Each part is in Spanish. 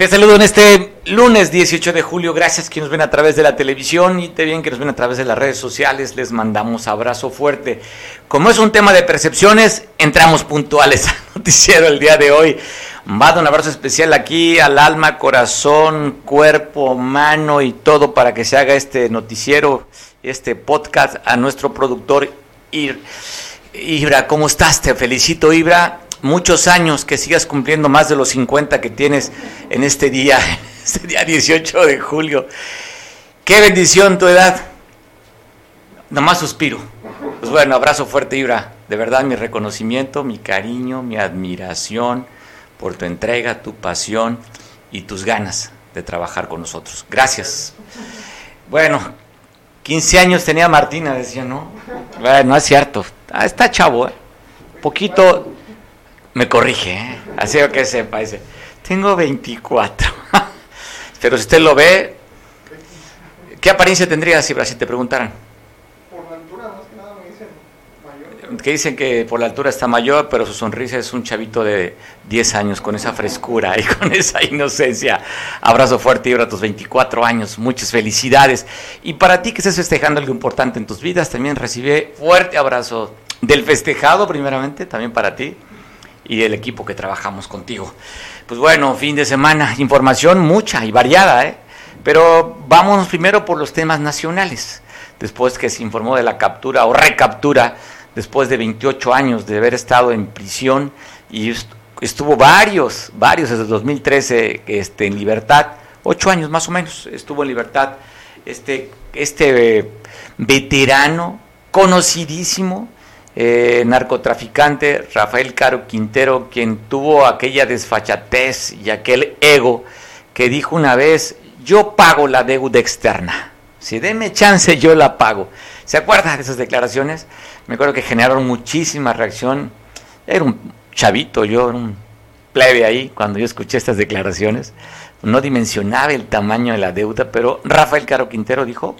Te saludo en este lunes 18 de julio. Gracias que nos ven a través de la televisión y te bien que nos ven a través de las redes sociales. Les mandamos abrazo fuerte. Como es un tema de percepciones, entramos puntuales al noticiero el día de hoy. Mando un abrazo especial aquí al alma, corazón, cuerpo, mano y todo para que se haga este noticiero, este podcast a nuestro productor Ibra. ¿Cómo estás? Te felicito, Ibra muchos años, que sigas cumpliendo más de los 50 que tienes en este día, este día 18 de julio. Qué bendición tu edad. Nomás suspiro. Pues bueno, abrazo fuerte, Ibra. De verdad, mi reconocimiento, mi cariño, mi admiración por tu entrega, tu pasión y tus ganas de trabajar con nosotros. Gracias. Bueno, 15 años tenía Martina, decía, ¿no? Bueno, no es cierto. Ah, está chavo, ¿eh? Poquito, me corrige, ¿eh? así que sepa, dice, tengo 24. Pero si usted lo ve, ¿qué apariencia tendría si, si te preguntaran? Por la altura, más que nada me dicen mayor. Que dicen que por la altura está mayor, pero su sonrisa es un chavito de 10 años, con esa frescura y con esa inocencia. Abrazo fuerte y ahora tus 24 años, muchas felicidades. Y para ti que estés festejando algo importante en tus vidas, también recibe fuerte abrazo del festejado primeramente, también para ti y el equipo que trabajamos contigo. Pues bueno, fin de semana, información mucha y variada, ¿eh? pero vámonos primero por los temas nacionales. Después que se informó de la captura o recaptura, después de 28 años de haber estado en prisión y estuvo varios, varios desde el 2013 este, en libertad, ocho años más o menos estuvo en libertad este, este veterano conocidísimo, eh, narcotraficante Rafael Caro Quintero, quien tuvo aquella desfachatez y aquel ego que dijo una vez, yo pago la deuda externa, si deme chance yo la pago. ¿Se acuerdan de esas declaraciones? Me acuerdo que generaron muchísima reacción. Era un chavito, yo era un plebe ahí cuando yo escuché estas declaraciones. No dimensionaba el tamaño de la deuda, pero Rafael Caro Quintero dijo,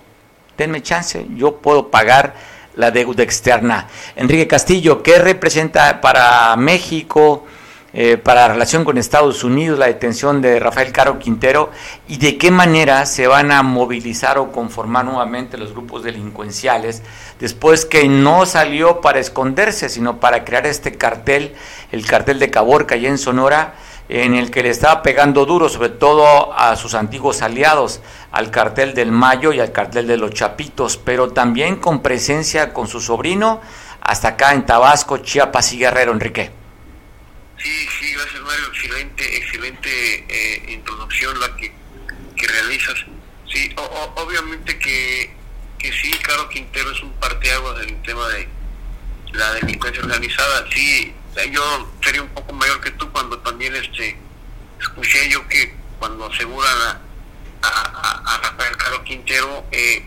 denme chance, yo puedo pagar la deuda externa. Enrique Castillo, ¿qué representa para México, eh, para la relación con Estados Unidos, la detención de Rafael Caro Quintero y de qué manera se van a movilizar o conformar nuevamente los grupos delincuenciales después que no salió para esconderse, sino para crear este cartel, el cartel de Caborca y en Sonora? En el que le estaba pegando duro, sobre todo a sus antiguos aliados, al cartel del Mayo y al cartel de los Chapitos, pero también con presencia con su sobrino hasta acá en Tabasco, Chiapas y Guerrero, Enrique. Sí, sí, gracias Mario, excelente, excelente eh, introducción la que, realizas. Sí, obviamente que, que sí, Caro Quintero es un parteaguas en el tema de la delincuencia organizada. Sí, yo sería un poco mayor que tú cuando también este escuché yo que cuando aseguran a, a, Rafael Carlos Quintero, eh,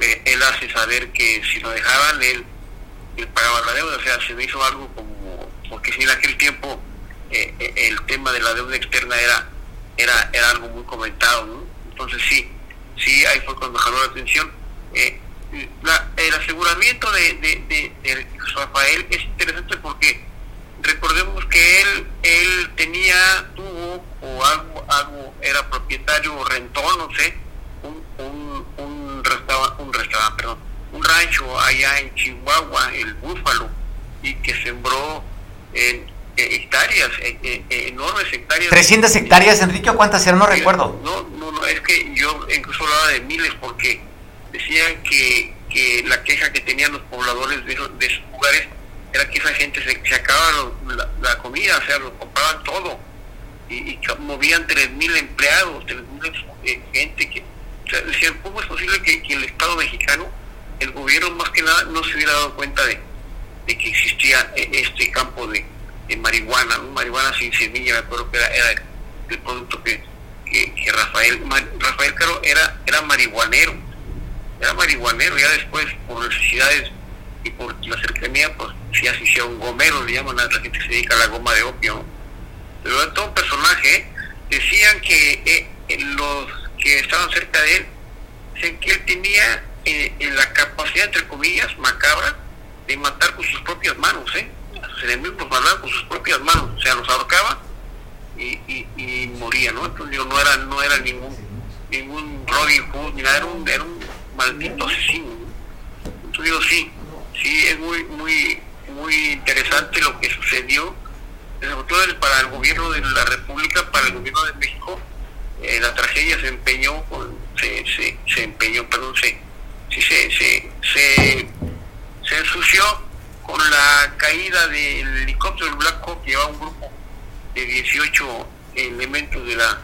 eh, él hace saber que si lo dejaban, él, pagaba la deuda, o sea, se me hizo algo como, porque si en aquel tiempo eh, el tema de la deuda externa era, era, era algo muy comentado, ¿no? Entonces sí, sí, ahí fue cuando jaló la atención. El aseguramiento de, de, de Rafael es interesante porque recordemos que él él tenía tuvo o algo algo era propietario o rentó no sé un un, un restaurante un restaurante perdón un rancho allá en Chihuahua el Búfalo y que sembró en hectáreas, enormes hectáreas. ¿300 hectáreas, Enrique, o cuántas eran? No recuerdo. No, no, no, es que yo incluso hablaba de miles porque decían que, que la queja que tenían los pobladores de esos, de esos lugares era que esa gente se, se acababa la, comida, o sea, lo compraban todo. Y, movían 3.000 empleados, 3.000 eh, gente que... O sea, decían, ¿cómo es posible que, el Estado mexicano, el gobierno más que nada, no se hubiera dado cuenta de, que existía eh, este campo de, marihuana, marihuana sin semilla, me acuerdo que era, el, producto que, que, Rafael, Rafael Caro era, era marihuanero, era marihuanero, ya después por necesidades y por la cercanía, pues así sea un gomero, le llaman a la gente que se dedica a la goma de opio. Pero era todo un personaje, decían que eh, los que estaban cerca de él, decían que él tenía eh, la capacidad, entre comillas, macabra, de matar con sus propias manos, ¿eh? A sus enemigos los mataba con sus propias manos, o sea, los ahorcaba y, y, moría, ¿no? Entonces no era, no era ningún, ningún Robin Hood, ni nada, era un, era un maldito asesino. Entonces digo, sí, sí, es muy, muy, muy interesante lo que sucedió, sobre todo para el gobierno de la República, para el gobierno de México, eh, la tragedia se empeñó, se, se, se empeñó, perdón, se, se, se, se, se ensució con la caída del helicóptero Hawk que llevaba un grupo de 18 elementos de la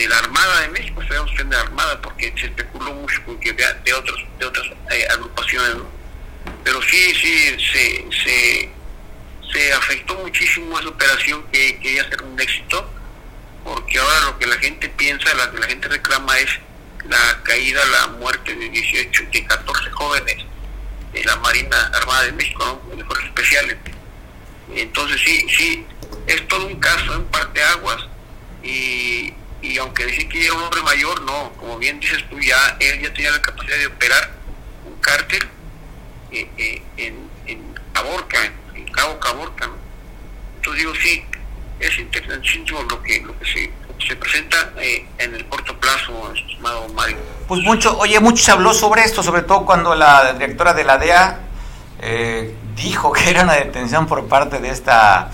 de la Armada de México, sabemos que de la Armada porque se especuló mucho con que de, otras de otras eh, agrupaciones, pero sí, sí, se, se, se afectó muchísimo esa operación que quería ser un éxito, porque ahora lo que la gente piensa, lo que la gente reclama es la caída, la muerte de 18, de 14 jóvenes de la Marina Armada de México, ¿no? de fuerzas especiales. Entonces sí, sí, es todo un caso en parte aguas y, y aunque dicen que era un hombre mayor, no, como bien dices tú, ya él ya tenía la capacidad de operar un cártel eh, eh, en, en Caborca, en Cabo Caborca. Entonces digo, sí, es interesantísimo lo que, lo que se, se presenta eh, en el corto plazo, estimado Mario. Pues mucho, oye, mucho se habló sobre esto, sobre todo cuando la directora de la DEA eh, dijo que era una detención por parte de esta,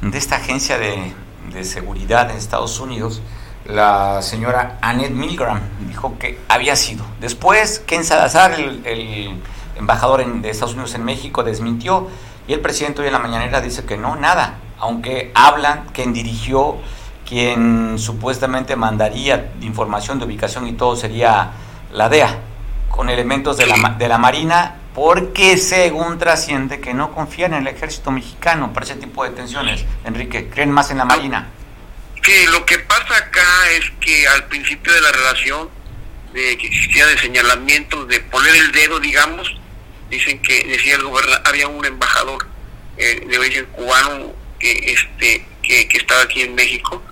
de esta agencia de, de seguridad en Estados Unidos. La señora Annette Milgram dijo que había sido. Después, Ken Salazar, el, el embajador de Estados Unidos en México, desmintió y el presidente hoy en la mañanera dice que no, nada, aunque hablan quien dirigió, quien supuestamente mandaría información de ubicación y todo sería la DEA, con elementos de la, de la Marina, porque según trasciende que no confían en el ejército mexicano para ese tipo de tensiones. Enrique, ¿creen más en la Marina? Sí, lo que pasa acá es que al principio de la relación de que existía de señalamientos, de poner el dedo, digamos, dicen que decía el gobernador, había un embajador eh, de origen cubano que este que, estaba aquí en México,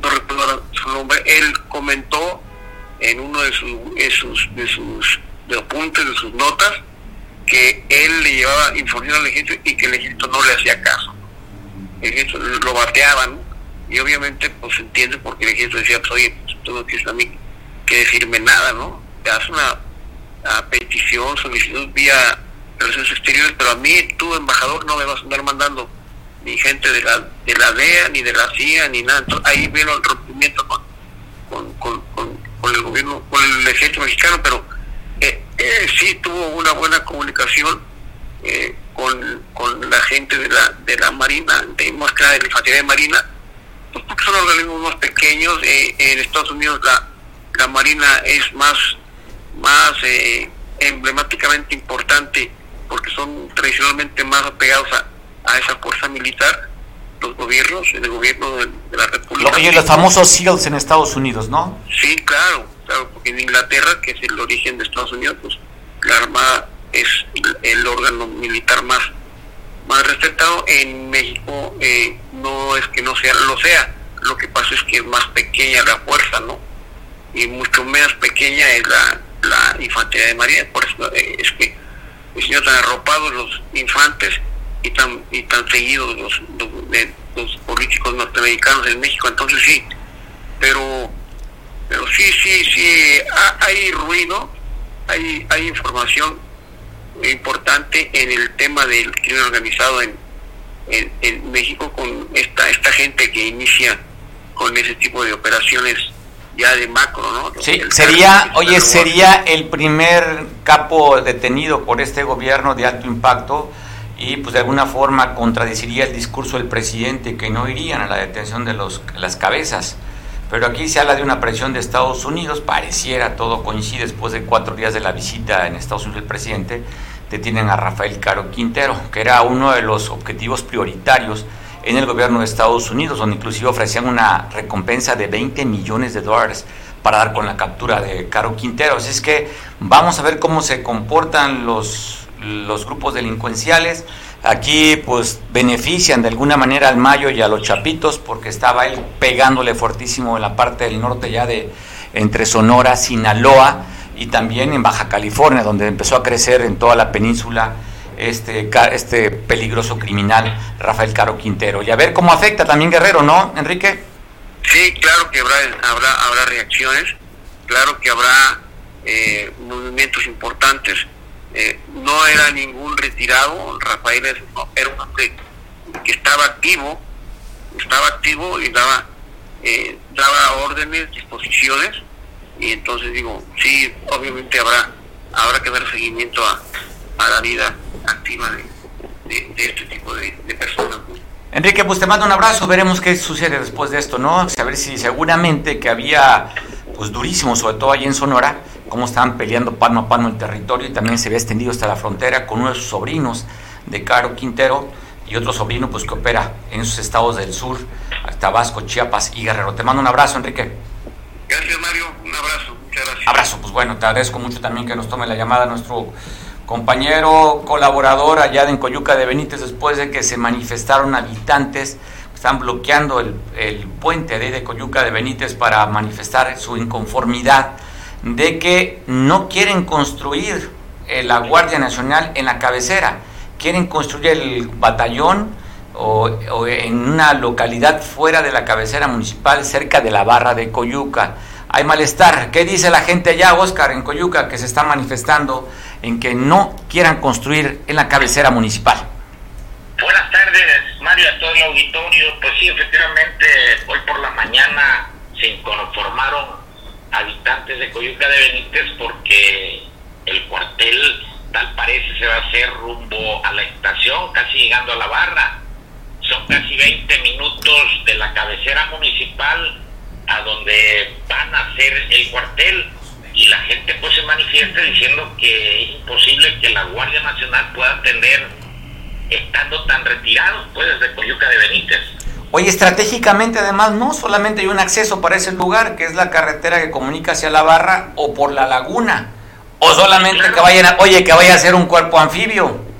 no recuerdo su nombre, él comentó en uno de sus de sus de sus de apuntes de sus notas que él le llevaba información al ejército y que el ejército no le hacía caso. El ejército lo bateaban y obviamente pues entiende porque el ejército decía, pues, oye, pues, tú no tienes a mí que decirme nada, ¿no? Te das una petición, solicitud vía relaciones exteriores, pero a mí, tú, embajador, no me vas a andar mandando ni gente de la, de la DEA, ni de la CIA, ni nada. Entonces, ahí vino el rompimiento con, con, con, con, el gobierno, con el ejército mexicano, pero eh, eh, sí tuvo una buena comunicación eh, con, con la gente de la, de la Marina, de más que de la infantería de Marina, pues porque son organismos más pequeños. en Estados Unidos la, la Marina es más, más emblemáticamente importante porque son tradicionalmente más apegados a, esa fuerza militar, los gobiernos, el gobierno de, la República. Oye, los famosos SEALs en Estados Unidos, ¿no? Sí, claro, claro, porque en Inglaterra, que es el origen de Estados Unidos, pues la Armada es el órgano militar más más respetado. En México eh, no es que no sea lo sea, lo que pasa es que es más pequeña la fuerza, ¿no? Y mucho menos pequeña es la, la infantería de María, por eso eh, es que señor tan arropados los infantes y tan y tan seguidos los, los, políticos norteamericanos en México. Entonces sí pero pero sí sí sí hay ruido hay hay información importante en el tema del crimen organizado en, en, en México con esta esta gente que inicia con ese tipo de operaciones ya de macro, ¿no? Sí, sería, oye, sería el primer capo detenido por este gobierno de alto impacto y pues de alguna forma contradeciría el discurso del presidente que no irían a la detención de los, las cabezas. Pero aquí se habla de una presión de Estados Unidos, pareciera todo coincide después de cuatro días de la visita en Estados Unidos del presidente, detienen a Rafael Caro Quintero, que era uno de los objetivos prioritarios en el gobierno de Estados Unidos, donde inclusive ofrecían una recompensa de 20 millones de dólares para dar con la captura de Caro Quintero. Así es que vamos a ver cómo se comportan los, los grupos delincuenciales. Aquí pues benefician de alguna manera al Mayo y a los Chapitos porque estaba él pegándole fuertísimo en la parte del norte ya de entre Sonora, Sinaloa y también en Baja California, donde empezó a crecer en toda la península este, este peligroso criminal Rafael Caro Quintero. Y a ver cómo afecta también Guerrero, ¿no, Enrique? Sí, claro que habrá, habrá, habrá reacciones, claro que habrá eh, movimientos importantes. Eh, no era ningún retirado, Rafael era un hombre que estaba activo, estaba activo y daba, eh, daba órdenes, disposiciones, y entonces digo, sí, obviamente habrá, habrá que dar seguimiento a, a la vida activa de, este tipo de, personas. Enrique, pues te mando un abrazo, veremos qué sucede después de esto, ¿no? Saber si seguramente que había, pues durísimo, sobre todo allí en Sonora, cómo estaban peleando palmo a palmo el territorio y también se había extendido hasta la frontera con uno de sus sobrinos de Caro Quintero y otro sobrino pues que opera en esos estados del sur, Tabasco, Chiapas y Guerrero. Te mando un abrazo, Enrique. Gracias, Mario. Un abrazo. Muchas gracias. Abrazo, pues bueno, te agradezco mucho también que nos tome la llamada nuestro compañero colaborador allá en Coyuca de Benítez después de que se manifestaron habitantes, están bloqueando el, puente de, de Coyuca de Benítez para manifestar su inconformidad de que no quieren construir eh, la Guardia Nacional en la cabecera, quieren construir el batallón o, en una localidad fuera de la cabecera municipal, cerca de la barra de Coyuca. Hay malestar. ¿Qué dice la gente allá, Oscar, en Coyuca, que se está manifestando en que no quieran construir en la cabecera municipal. Buenas tardes, Mario, a todo el auditorio. Pues sí, efectivamente, hoy por la mañana se inconformaron habitantes de Coyuca de Benítez porque el cuartel, tal parece, se va a hacer rumbo a la estación, casi llegando a la barra. Son casi 20 minutos de la cabecera municipal a donde van a hacer el cuartel y la gente pues se manifiesta diciendo que es imposible que la Guardia Nacional pueda atender estando tan retirado pues desde Coyuca de Benítez. Oye, estratégicamente además no solamente hay un acceso para ese lugar, que es la carretera que comunica hacia la barra o por la laguna, o solamente que vayan a, oye, que vaya a ser un cuerpo anfibio.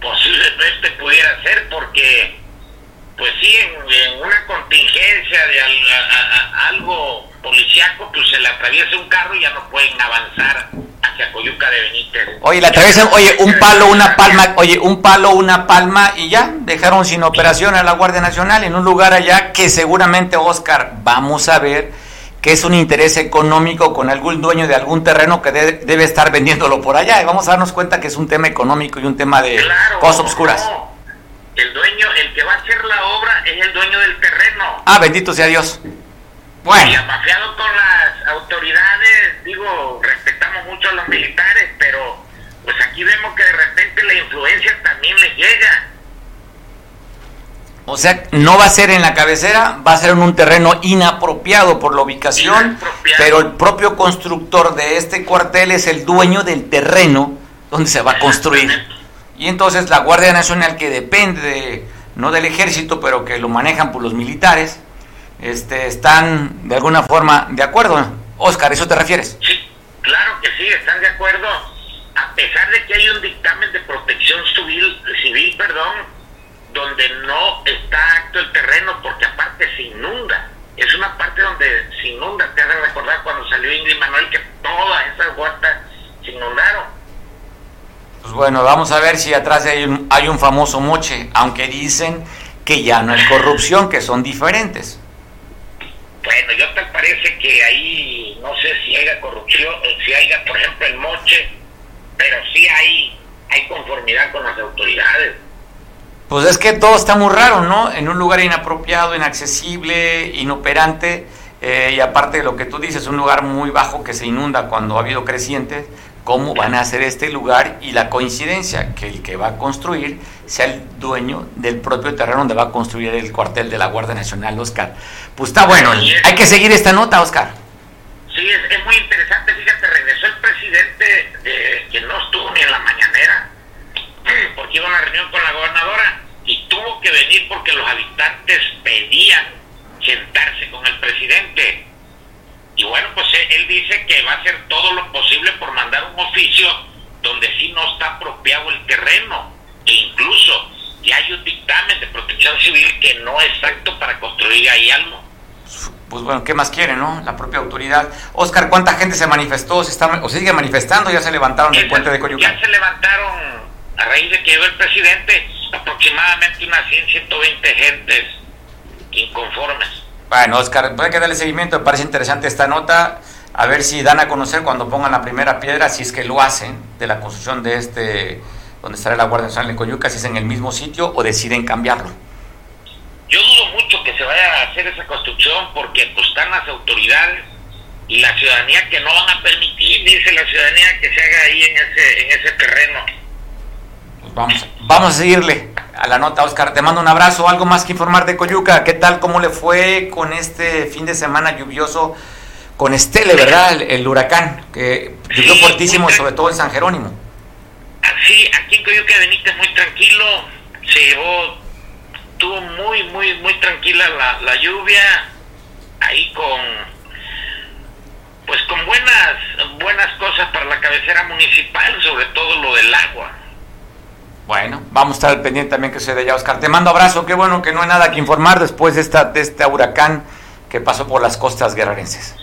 Posiblemente pudiera ser porque, pues sí, en, una contingencia de algo policiaco, pues se le atraviesa un carro y ya no pueden avanzar hacia Coyuca de Benítez. Oye, le atraviesan, oye, un palo, una palma, oye, un palo, una palma y ya, dejaron sin operación a la Guardia Nacional en un lugar allá que seguramente, Oscar, vamos a ver que es un interés económico con algún dueño de algún terreno que debe estar vendiéndolo por allá. Y vamos a darnos cuenta que es un tema económico y un tema de cosas obscuras. El dueño, el que va a hacer la obra es el dueño del terreno. Ah, bendito sea Dios. Bueno. Y apafiado con las autoridades, digo, respetamos mucho a los militares, pero pues aquí vemos que de repente la influencia también le llega. O sea, no va a ser en la cabecera, va a ser en un terreno inapropiado por la ubicación, pero el propio constructor de este cuartel es el dueño del terreno donde se va a construir. Y entonces la Guardia Nacional, que depende no del ejército, pero que lo manejan por los militares, este, están de alguna forma de acuerdo. Oscar, ¿eso te refieres? Sí, claro que sí, están de acuerdo. A pesar de que hay un dictamen de protección civil, civil perdón, donde no está acto el terreno porque aparte se inunda. Es una parte donde se inunda. Te has de recordar cuando salió Ingrid Manuel que todas esas huertas se inundaron. Pues bueno, vamos a ver si atrás hay un, hay un famoso moche, aunque dicen que ya no hay corrupción, que son diferentes. Bueno, yo te parece que ahí no sé si haya corrupción, si haya, por ejemplo, el moche, pero sí hay, hay conformidad con las autoridades. Pues es que todo está muy raro, ¿no? En un lugar inapropiado, inaccesible, inoperante, eh, y aparte de lo que tú dices, un lugar muy bajo que se inunda cuando ha habido crecientes, ¿cómo van a hacer este lugar? Y la coincidencia que el que va a construir sea el dueño del propio terreno donde va a construir el cuartel de la Guardia Nacional, Oscar. Pues está bueno, hay que seguir esta nota, Oscar. Sí, es, muy interesante, fíjate, regresó el presidente que no estuvo ni en la mañanera, porque iba a una reunión con la gobernadora y tuvo que venir porque los habitantes pedían sentarse con el presidente. Y bueno, pues él dice que va a hacer todo lo posible por mandar un oficio donde sí no está apropiado el terreno. E incluso ya hay un dictamen de protección civil que no es exacto para construir ahí algo. Pues bueno, ¿qué más quiere, no? La propia autoridad. Oscar, ¿cuánta gente se manifestó? ¿Se está, ¿O sigue manifestando? ¿Ya se levantaron del puente de Coyuca? Ya se levantaron, a raíz de que llegó el presidente, aproximadamente unas 100, 120 gentes inconformes. Bueno, Oscar, puede que darle seguimiento, me parece interesante esta nota, a ver si dan a conocer cuando pongan la primera piedra, si es que lo hacen, de la construcción de este, donde estará la Guardia Nacional en Coyuca, si es en el mismo sitio o deciden cambiarlo. Yo dudo mucho que se vaya a hacer esa construcción porque pues, están las autoridades y la ciudadanía que no van a permitir, dice la ciudadanía, que se haga ahí en ese, en ese terreno. Pues vamos, vamos a seguirle a la nota, Oscar. Te mando un abrazo. Algo más que informar de Coyuca. ¿Qué tal? ¿Cómo le fue con este fin de semana lluvioso? Con Estele, ¿verdad? El, huracán, que llovió fuertísimo, sobre todo en San Jerónimo. Sí, aquí en Coyuca Benítez muy tranquilo. Se llevó, estuvo muy, muy, muy tranquila la, la lluvia. Ahí con, pues con buenas, buenas cosas para la cabecera municipal, sobre todo lo del agua bueno, vamos a estar al pendiente también que se de allá, Oscar. Te mando abrazo, qué bueno que no hay nada que informar después de, esta, de este huracán que pasó por las costas guerrerenses.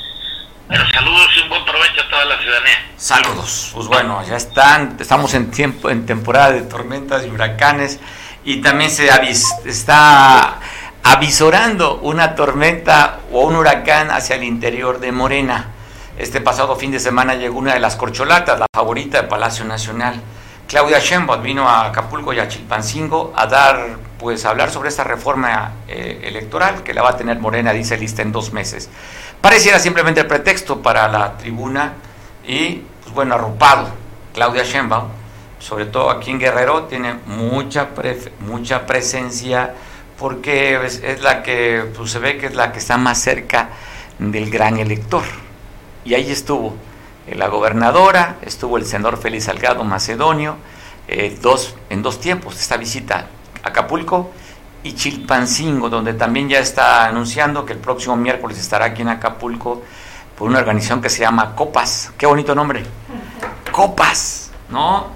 Bueno, saludos y un buen provecho a toda la ciudadanía. Saludos. Pues bueno, ya están, estamos en tiempo, en temporada de tormentas y huracanes y también se está avisorando una tormenta o un huracán hacia el interior de Morena. Este pasado fin de semana llegó una de las corcholatas, la favorita de Palacio Nacional. Claudia Sheinbaum vino a Acapulco y a Chilpancingo a dar, pues, a hablar sobre esta reforma eh, electoral que la va a tener Morena, dice lista en dos meses. Pareciera simplemente el pretexto para la tribuna y, pues bueno, arropado. Claudia Sheinbaum, sobre todo aquí en Guerrero, tiene mucha, mucha presencia porque es, la que, pues, se ve que es la que está más cerca del gran elector. Y ahí estuvo la gobernadora, estuvo el senador Félix Salgado Macedonio, eh, dos, en dos tiempos esta visita a Acapulco y Chilpancingo, donde también ya está anunciando que el próximo miércoles estará aquí en Acapulco por una organización que se llama Copas. Qué bonito nombre. Copas, ¿no?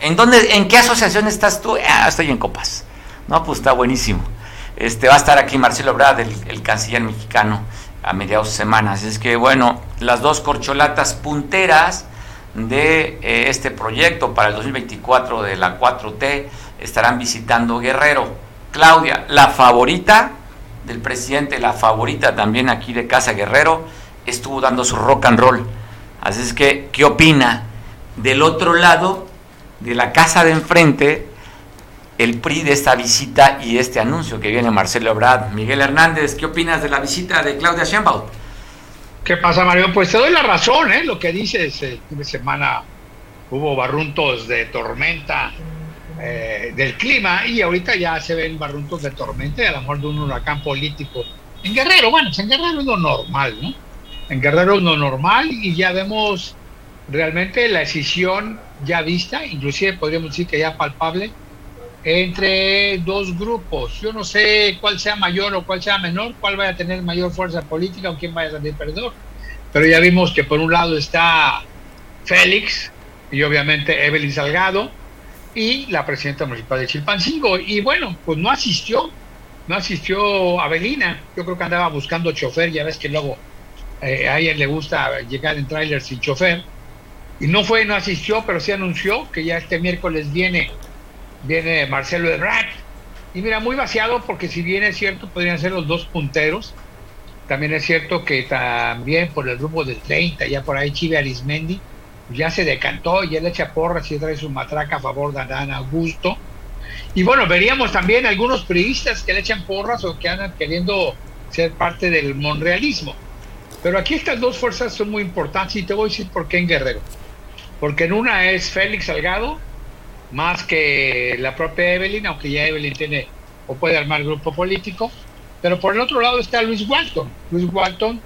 ¿En dónde, en qué asociación estás tú? Ah, estoy en Copas. No, pues está buenísimo. Este va a estar aquí Marcelo Brad, el canciller mexicano a mediados de semanas. Es que, bueno, las dos corcholatas punteras de eh, este proyecto para el 2024 de la 4T estarán visitando Guerrero. Claudia, la favorita del presidente, la favorita también aquí de Casa Guerrero, estuvo dando su rock and roll. Así es que, ¿qué opina? Del otro lado, de la casa de enfrente, el PRI de esta visita y este anuncio que viene Marcelo Ebrard. Miguel Hernández, ¿qué opinas de la visita de Claudia Sheinbaum? ¿Qué pasa, Mario? Pues te doy la razón, ¿eh? Lo que dices, el fin de semana hubo barruntos de tormenta eh, del clima y ahorita ya se ven barruntos de tormenta y a lo mejor de un huracán político. En Guerrero, bueno, en Guerrero es lo normal, ¿no? En Guerrero es lo normal y ya vemos realmente la decisión ya vista, inclusive podríamos decir que ya palpable, entre dos grupos. Yo no sé cuál sea mayor o cuál sea menor, cuál vaya a tener mayor fuerza política o quién vaya a salir perdedor. Pero ya vimos que por un lado está Félix y obviamente Evelyn Salgado y la presidenta municipal de Chilpancingo. Y bueno, pues no asistió, no asistió Avelina. Yo creo que andaba buscando chofer, ya ves que luego eh, a ella le gusta llegar en tráiler sin chofer. Y no fue, no asistió, pero sí anunció que ya este miércoles viene viene Marcelo Ebrard. Y mira, muy vaciado porque si bien es cierto, podrían ser los dos punteros. También es cierto que también por el grupo del 30, ya por ahí Chive Arismendi, ya se decantó, ya le echa porras y trae su matraca a favor de Adán Augusto. Y bueno, veríamos también algunos periodistas que le echan porras o que andan queriendo ser parte del monrealismo. Pero aquí estas dos fuerzas son muy importantes y te voy a decir por qué en Guerrero. Porque en una es Félix Salgado, más que la propia Evelyn, aunque ya Evelyn tiene o puede armar grupo político. Pero por el otro lado está Luis Walton. Luis Walton,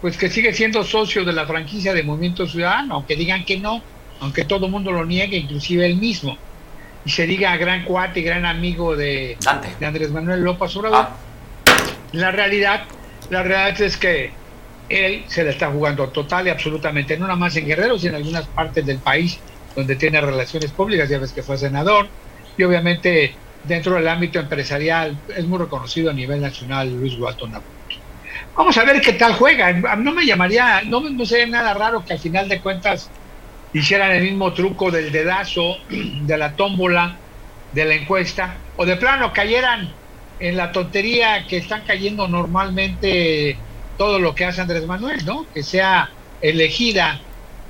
pues que sigue siendo socio de la franquicia de Movimiento Ciudadano, aunque digan que no, aunque todo el mundo lo niegue, inclusive él mismo. y se diga gran cuate y gran amigo de, Dante. de Andrés Manuel López Obrador. Ah, La realidad, la realidad es que él se la está jugando total y absolutamente, no nada más en Guerrero, sino en algunas partes del país donde tiene relaciones públicas, ya ves que fue senador, y obviamente dentro del ámbito empresarial es muy reconocido a nivel nacional Luis Walton. Vamos a ver qué tal juega. No me llamaría, no, no sería nada raro que al final de cuentas hicieran el mismo truco del dedazo, de la tómbola, de la encuesta, o de plano cayeran en la tontería que están cayendo normalmente todo lo que hace Andrés Manuel, ¿no? Que sea elegida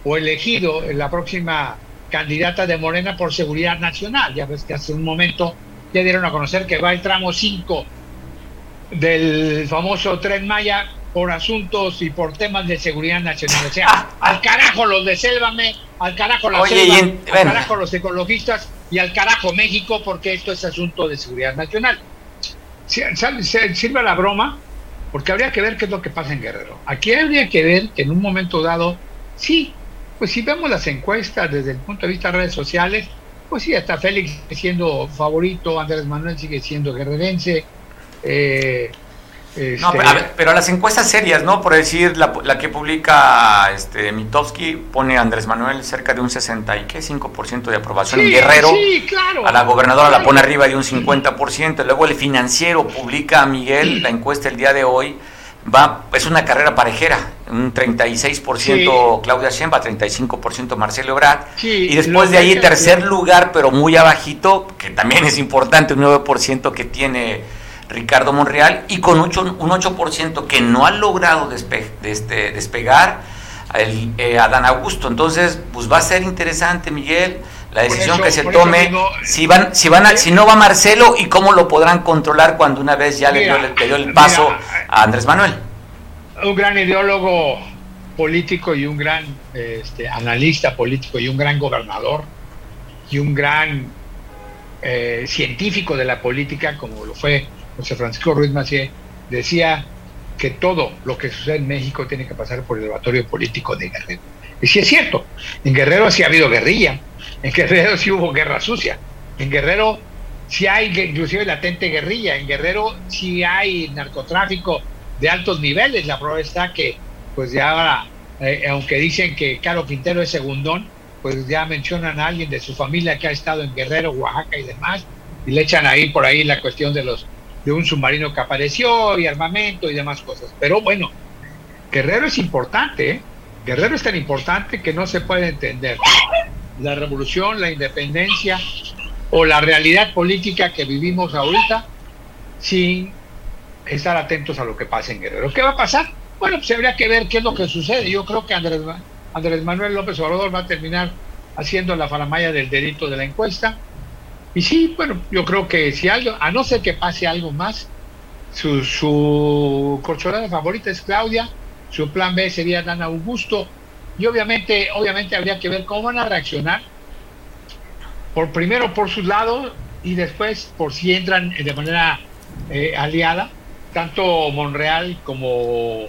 o elegido en la próxima candidata de Morena por seguridad nacional. Ya ves que hace un momento ya dieron a conocer que va el tramo 5 del famoso Tren Maya por asuntos y por temas de seguridad nacional. O sea, al carajo los de Sélvame, al carajo la Oye, selva, y en- al bueno. carajo los ecologistas y al carajo México porque esto es asunto de seguridad nacional. Sirve la broma porque habría que ver qué es lo que pasa en Guerrero. Aquí habría que ver que en un momento dado, sí, pues si vemos las encuestas desde el punto de vista de redes sociales, pues sí, hasta Félix siendo favorito, Andrés Manuel sigue siendo guerrerense. eh, No, este, pero, a ver, pero las encuestas serias, ¿no? Por decir, la, la que publica este Mitofsky pone a Andrés Manuel cerca de un 60 y qué, 5% de aprobación en sí, Guerrero. sí, claro. A la gobernadora la pone arriba de un 50%. Luego el financiero publica a Miguel la encuesta el día de hoy. Va, es una carrera parejera, un 36% Claudia Sheinbaum, 35% Marcelo Ebrard. Sí, y después de ahí que tercer lugar, pero muy abajito, que también es importante, un 9% que tiene Ricardo Monreal y con ocho- un 8% que no ha logrado despe- de este- despegar el, eh, Adán Augusto. Entonces, pues va a ser interesante, Miguel, la decisión eso- que se tome, digo, si van, si van a- si no va Marcelo y cómo lo podrán controlar cuando una vez ya le, dio, el- le dio el paso mira, a Andrés Manuel. Un gran ideólogo político y un gran este, analista político y un gran gobernador y un gran eh, científico de la política como lo fue José Francisco Ruiz Macié, decía que todo lo que sucede en México tiene que pasar por el laboratorio político de Guerrero. Y sí es cierto, en Guerrero sí ha habido guerrilla, en Guerrero sí hubo guerra sucia, en Guerrero sí hay inclusive latente guerrilla, en Guerrero sí hay narcotráfico de altos niveles, la prueba está que pues ya ahora, eh, aunque dicen que Caro Quintero es segundón, pues ya mencionan a alguien de su familia que ha estado en Guerrero, Oaxaca y demás, y le echan ahí por ahí la cuestión de los de un submarino que apareció y armamento y demás cosas. Pero bueno, Guerrero es importante, ¿eh? Guerrero es tan importante que no se puede entender la revolución, la independencia o la realidad política que vivimos ahorita sin estar atentos a lo que pasa en Guerrero. ¿Qué va a pasar? Bueno, pues habría que ver qué es lo que sucede. Yo creo que Andrés, Andrés Manuel López Obrador va a terminar haciendo la faramaya del delito de la encuesta. Y sí, bueno, yo creo que si algo, a no ser que pase algo más, su, su corcholata favorita es Claudia, su plan B sería Dan Augusto, y obviamente, obviamente habría que ver cómo van a reaccionar, por primero por sus lados y después por si entran de manera eh, aliada, tanto Monreal como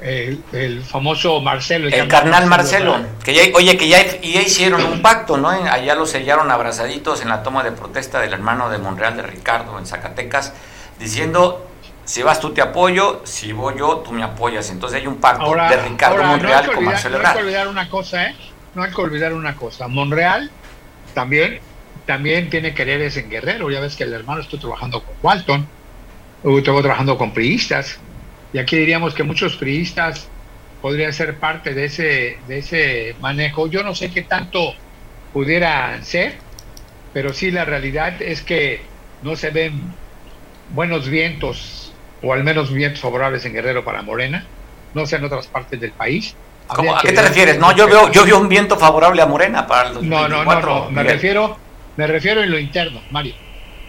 eh, el famoso Marcelo. El carnal Marcelo, que ya, oye, que ya, ya hicieron un pacto, ¿no? Allá lo sellaron abrazaditos en la toma de protesta del hermano de Monreal de Ricardo en Zacatecas, diciendo, si vas tú te apoyo, si voy yo, tú me apoyas. Entonces hay un pacto Ahora, de Ricardo ahora, no hay Monreal con Marcelo no hay que olvidar una cosa, ¿eh? No hay que olvidar una cosa. Monreal también, también tiene quereres en Guerrero. Ya ves que el hermano estuvo trabajando con Walton, estuvo trabajando con priistas. Y aquí diríamos que muchos priistas podrían ser parte de ese, de ese manejo. Yo no sé qué tanto pudieran ser, pero sí la realidad es que no se ven buenos vientos, o al menos vientos favorables en Guerrero para Morena, no sé en otras partes del país. ¿A qué te refieres? No, yo veo, yo veo un viento favorable a Morena para el No, no, no, 2024. no, me refiero, me refiero en lo interno, Mario.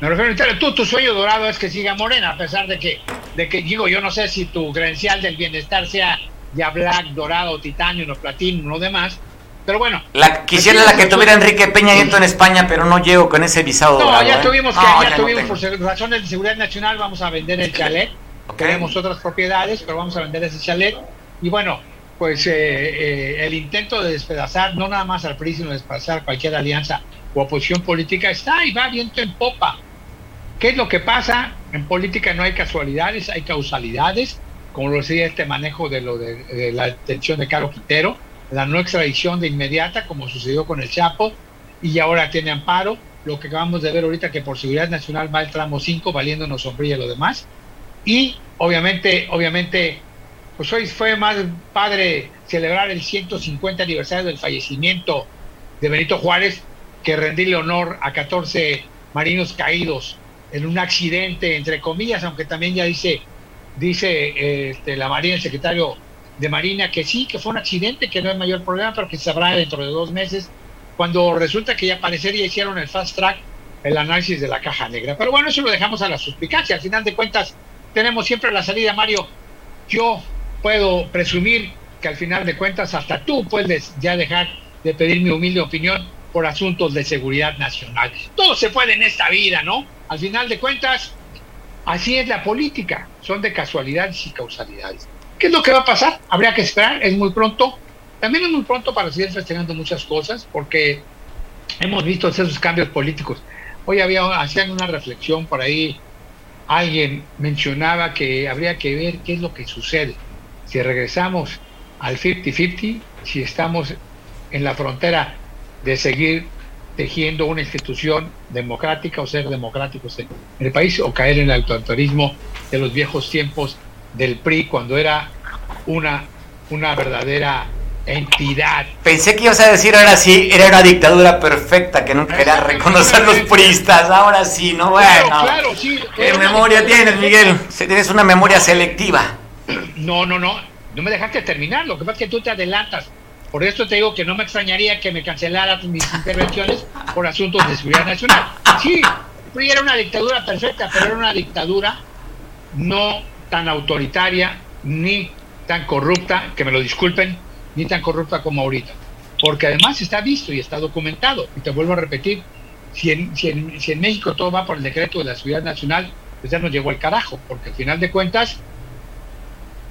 Me refiero lo interno. Tú, tu sueño dorado es que siga Morena, a pesar de que, de que digo, yo no sé si tu credencial del bienestar sea ya black, dorado, titanio, no platino, no demás. Pero bueno. La, quisiera la que tuviera Enrique Peña Nieto en España, pero no llego con ese visado No, dorado, ya ¿eh? tuvimos que, No, ya no tuvimos tengo. por razones de seguridad nacional, vamos a vender el chalet. Ok. Tenemos otras propiedades, pero vamos a vender ese chalet. Y bueno, pues el intento de despedazar, no nada más al PRI, sino despedazar cualquier alianza o oposición política, está y va viento en popa. ¿Qué es lo que pasa? En política no hay casualidades, hay causalidades, como lo decía este manejo de lo de, la detención de Carlos Quintero, la no extradición de inmediata, como sucedió con el Chapo, y ahora tiene amparo, lo que acabamos de ver ahorita que por seguridad nacional va el tramo 5, valiéndonos sombrilla lo demás, y obviamente, obviamente, pues hoy fue más padre celebrar el 150 aniversario del fallecimiento de Benito Juárez que rendirle honor a 14 marinos caídos en un accidente, entre comillas, aunque también ya dice, dice este, la Marina, el secretario de Marina, que sí, que fue un accidente, que no hay mayor problema, pero que sabrá dentro de dos meses, cuando resulta que ya parecer ya hicieron el fast track, el análisis de la caja negra. Pero bueno, eso lo dejamos a la suspicacia. Al final de cuentas, tenemos siempre la salida, Mario. Yo puedo presumir que al final de cuentas hasta tú puedes ya dejar de pedir mi humilde opinión por asuntos de seguridad nacional. Todo se puede en esta vida, ¿no? Al final de cuentas, así es la política, son de casualidades y causalidades. ¿Qué es lo que va a pasar? Habría que esperar, es muy pronto. También es muy pronto para seguir festejando muchas cosas, porque hemos visto esos cambios políticos. Hoy había, hacían una reflexión por ahí, alguien mencionaba que habría que ver qué es lo que sucede. Si regresamos al 50-50, si estamos en la frontera de seguir tejiendo una institución democrática o ser democráticos en el país o caer en el autoritarismo de los viejos tiempos del PRI cuando era una, una verdadera entidad. Pensé que ibas a decir ahora sí, era una dictadura perfecta que no quería reconocer los priistas, ahora sí, ¿no? Bueno, claro, sí. ¿Qué memoria tienes, Miguel? Tienes una memoria selectiva. No, no, no, no me dejaste terminar, lo que pasa es que tú te adelantas. Por eso te digo que no me extrañaría que me cancelaran mis intervenciones por asuntos de seguridad nacional. Sí, era una dictadura perfecta, pero era una dictadura no tan autoritaria ni tan corrupta, que me lo disculpen, ni tan corrupta como ahorita. Porque además está visto y está documentado. Y te vuelvo a repetir, si en, si en, si en México todo va por el decreto de la seguridad nacional, pues ya nos llegó el carajo, porque al final de cuentas,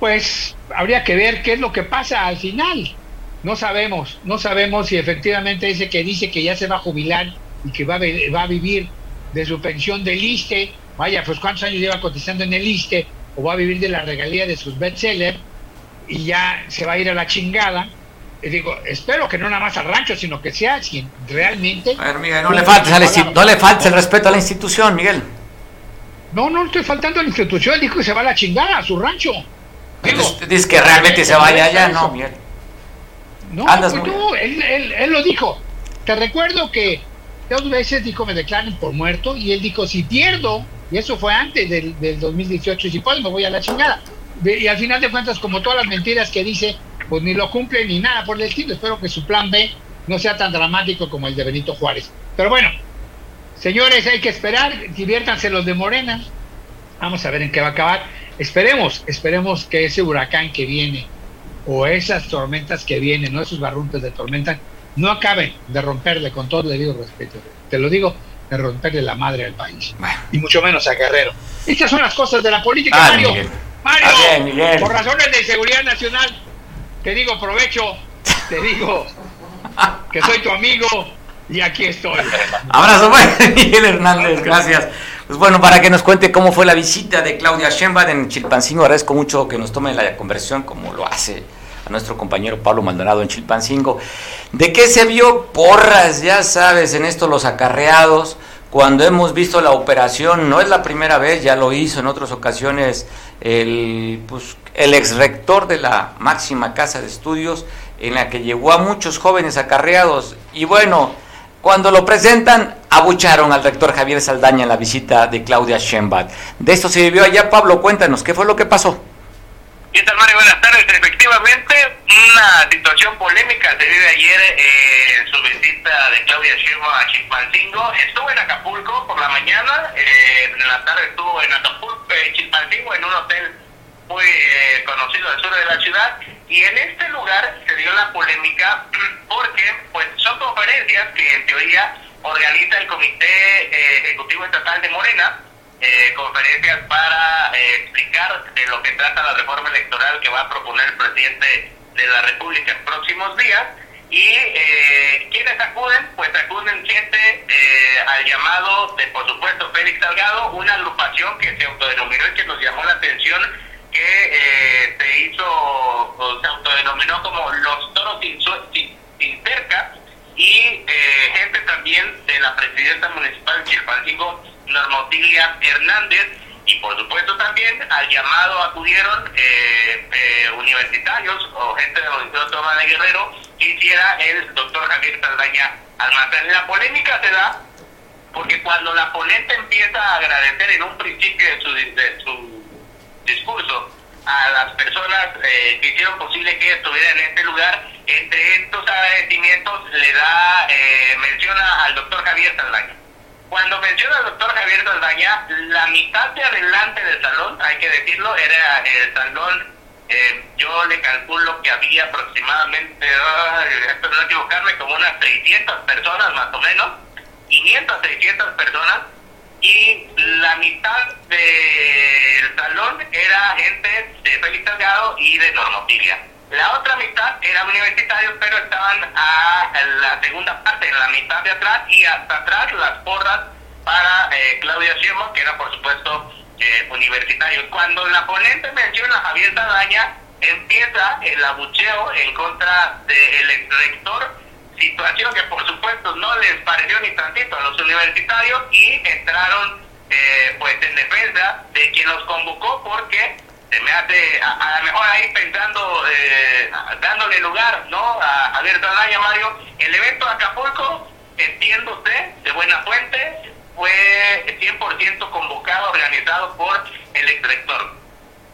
pues habría que ver qué es lo que pasa al final. No sabemos, no sabemos si efectivamente ese que dice que ya se va a jubilar y que va a, va a vivir de su pensión del ISTE, vaya, pues cuántos años lleva cotizando en el ISTE, o va a vivir de la regalía de sus bestsellers y ya se va a ir a la chingada. Y digo, espero que no nada más al rancho, sino que sea si realmente... A ver, Miguel, no le, faltes no le faltes el respeto a la institución, Miguel. No, no estoy faltando a la institución, dijo que se va a la chingada, a su rancho. Dice que realmente se vaya allá, no, Miguel. No, pues tú, él, él, lo dijo. Te recuerdo que dos veces dijo me declaren por muerto y él dijo si pierdo, y eso fue antes del, del 2018, y si puedo me voy a la chingada. Y al final de cuentas, como todas las mentiras que dice, pues ni lo cumple ni nada por el estilo. Espero que su plan B no sea tan dramático como el de Benito Juárez. Pero bueno, señores, hay que esperar, diviértanse los de Morena. Vamos a ver en qué va a acabar. Esperemos, esperemos que ese huracán que viene o esas tormentas que vienen, o esos barruntes de tormenta, no acaben de romperle, con todo el debido respeto, te lo digo, de romperle la madre al país. Y mucho menos a Guerrero. Estas son las cosas de la política, ah, Mario. Mario, por razones de seguridad nacional, te digo, provecho, te digo que soy tu amigo y aquí estoy. Abrazo, Miguel Hernández, gracias. Pues bueno, para que nos cuente cómo fue la visita de Claudia Sheinbaum en Chilpancingo, agradezco mucho que nos tome la conversión como lo hace a nuestro compañero Pablo Maldonado en Chilpancingo. ¿De qué se vio porras? Ya sabes, en esto los acarreados, cuando hemos visto la operación, no es la primera vez, ya lo hizo en otras ocasiones el, pues, el ex rector de la máxima casa de estudios, en la que llegó a muchos jóvenes acarreados. Y bueno, cuando lo presentan, abucharon al rector Javier Saldaña en la visita de Claudia Sheinbaum. De esto se vivió allá, Pablo, cuéntanos, ¿qué fue lo que pasó? ¿Qué Mario? Buenas tardes. Efectivamente, una situación polémica se vive ayer eh, en su visita de Claudia Sheinbaum a Chilpancingo. Estuvo en Acapulco por la mañana, eh, en la tarde estuvo en Acapulco, en Chilpancingo, en un hotel muy eh, conocido al sur de la ciudad y en este lugar se dio la polémica porque pues son conferencias que en teoría organiza el Comité eh, Ejecutivo Estatal de Morena, eh, conferencias para explicar de lo que trata la reforma electoral que va a proponer el presidente de la República en próximos días. Y eh, quienes acuden, pues acuden gente eh, al llamado de, por supuesto, Félix Salgado, una agrupación que se autodenominó y que nos llamó la atención, que eh, se hizo, o se autodenominó como los toros sin, sin, sin cerca, y eh, gente también de la presidenta municipal Chilpancingo, Normotilia Hernández, y por supuesto también al llamado acudieron eh, eh, universitarios o gente de la Universidad Autónoma de Guerrero que hiciera el doctor Javier Saldaña Almazán. La polémica se da porque cuando la ponente empieza a agradecer en un principio de su, de su discurso a las personas eh, que hicieron posible que estuviera en este lugar, entre estos agradecimientos le da, eh, menciona al doctor Javier Saldaña. Cuando menciona al doctor Javier Saldaña, la mitad de adelante del salón, hay que decirlo, era el salón, eh, yo le calculo que había aproximadamente, espero no equivocarme, como unas 600 personas más o menos, 500, 600 personas, y la mitad del salón era gente de Félix Salgado y de Normotilia. La otra mitad eran universitarios, pero estaban a la segunda parte, en la mitad de atrás y hasta atrás las porras para eh, Claudia Sheinbaum, que era por supuesto eh, universitario. Cuando la ponente menciona a Javier Saldaña, empieza el abucheo en contra del rector, situación que por supuesto no les pareció ni tantito a los universitarios y entraron eh, pues en defensa de quien los convocó porque se me hace a, lo mejor ahí pensando eh, dándole lugar no a Javier Saldaña Mario el evento de Acapulco entiendo usted de buena fuente fue 100% convocado organizado por el exrector.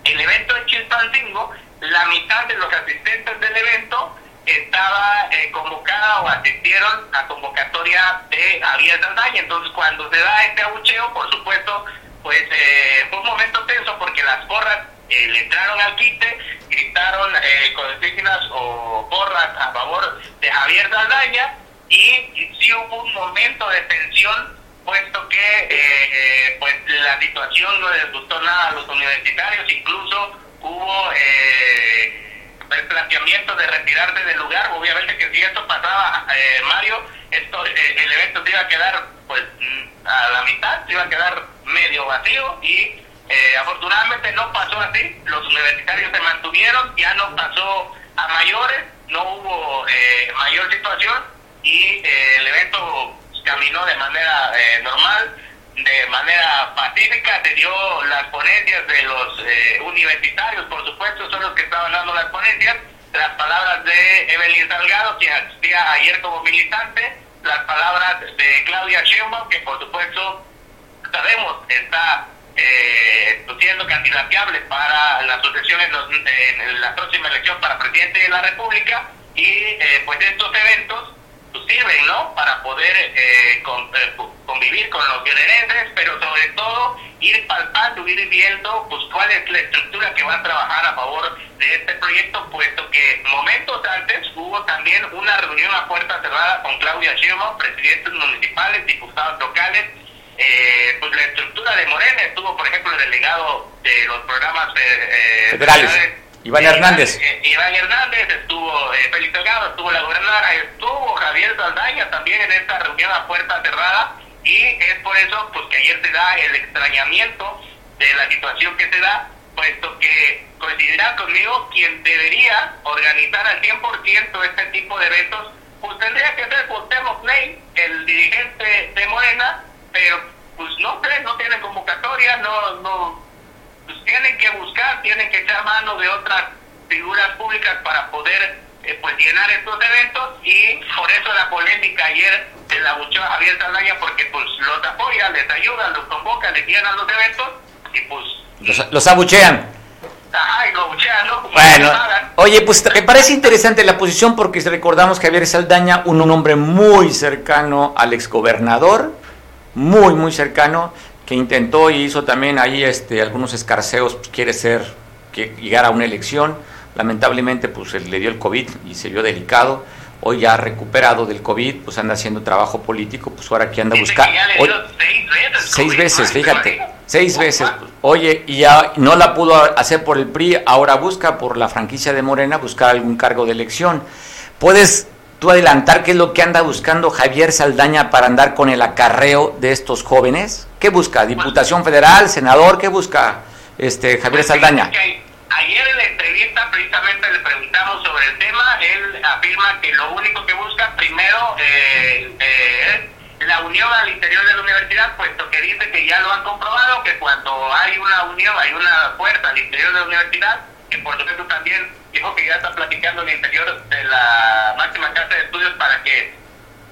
El evento en Chilpancingo la mitad de los asistentes del evento estaba eh, convocada o asistieron a convocatoria de Javier Saldaña. Entonces, cuando se da este abucheo, por supuesto, pues eh, fue un momento tenso porque las porras eh, le entraron al quite, gritaron eh, consignas o porras a favor de Javier Saldaña y, y sí hubo un momento de tensión puesto que eh, pues la situación no les gustó nada a los universitarios, incluso hubo eh, el planteamiento de retirarse del lugar. Obviamente que si esto pasaba, eh, Mario, esto, eh, el evento se iba a quedar pues mm, a la mitad, se iba a quedar medio vacío y eh, afortunadamente no pasó así. Los universitarios se mantuvieron, ya no pasó a mayores, no hubo eh, mayor situación y eh, el evento caminó de manera eh, normal de manera pacífica, se dio las ponencias de los eh, universitarios, por supuesto, son los que estaban dando las ponencias, las palabras de Evelyn Salgado, quien asistía ayer como militante, las palabras de Claudia Sheinbaum, que por supuesto sabemos está eh, siendo candidateable para la sucesión en, los, en, la próxima elección para presidente de la República, y eh, pues estos eventos sirven, ¿no? Para poder eh, con, eh, convivir con los guerrerenses, pero sobre todo ir palpando, ir viendo, pues cuál es la estructura que va a trabajar a favor de este proyecto, puesto que momentos antes hubo también una reunión a puerta cerrada con Claudia Sheinbaum, presidentes municipales, diputados locales, eh, pues la estructura de Morena estuvo, por ejemplo, el delegado de los programas eh, federales. Iván Hernández. Iván Hernández, estuvo eh, Félix Delgado, estuvo la gobernadora, estuvo Javier Saldaña también en esta reunión a puerta cerrada y es por eso pues que ayer se da el extrañamiento de la situación que se da, puesto que coincidirá conmigo quien debería organizar al 100% este tipo de eventos, pues tendría que ser Cuauhtémoc Play, el dirigente de Morena, pero pues no sé, no tiene convocatoria, no, no pues tienen que buscar, tienen que echar mano de otras figuras públicas para poder eh, pues llenar estos eventos y por eso la polémica ayer de la buchó a Javier Saldaña porque pues los apoya, les ayuda, los convoca, les llenan los eventos y pues... Los, los abuchean. Ajá, y lo abuchean, ¿no? Como bueno, oye, pues me parece interesante la posición porque recordamos que Javier Saldaña, un, un hombre muy cercano al exgobernador, muy, muy cercano, que intentó y hizo también ahí este, algunos escarceos, pues, quiere ser que llegara a una elección, lamentablemente pues le dio el COVID y se vio delicado, hoy ya recuperado del COVID, pues anda haciendo trabajo político, pues ahora que anda buscando... Seis veces fíjate. Seis veces. Oye, y ya no la pudo hacer por el PRI, ahora busca por la franquicia de Morena buscar algún cargo de elección. ¿Puedes tú adelantar qué es lo que anda buscando Javier Saldaña para andar con el acarreo de estos jóvenes? ¿Qué busca? ¿Diputación federal, senador? ¿Qué busca este Javier Saldaña? Ayer en la entrevista precisamente le preguntamos sobre el tema, él afirma que lo único que busca primero eh, eh, la unión al interior de la universidad, puesto que dice que ya lo han comprobado, que cuando hay una unión, hay una fuerza al interior de la universidad, que por supuesto también dijo que ya está platicando el interior de la máxima casa de estudios para que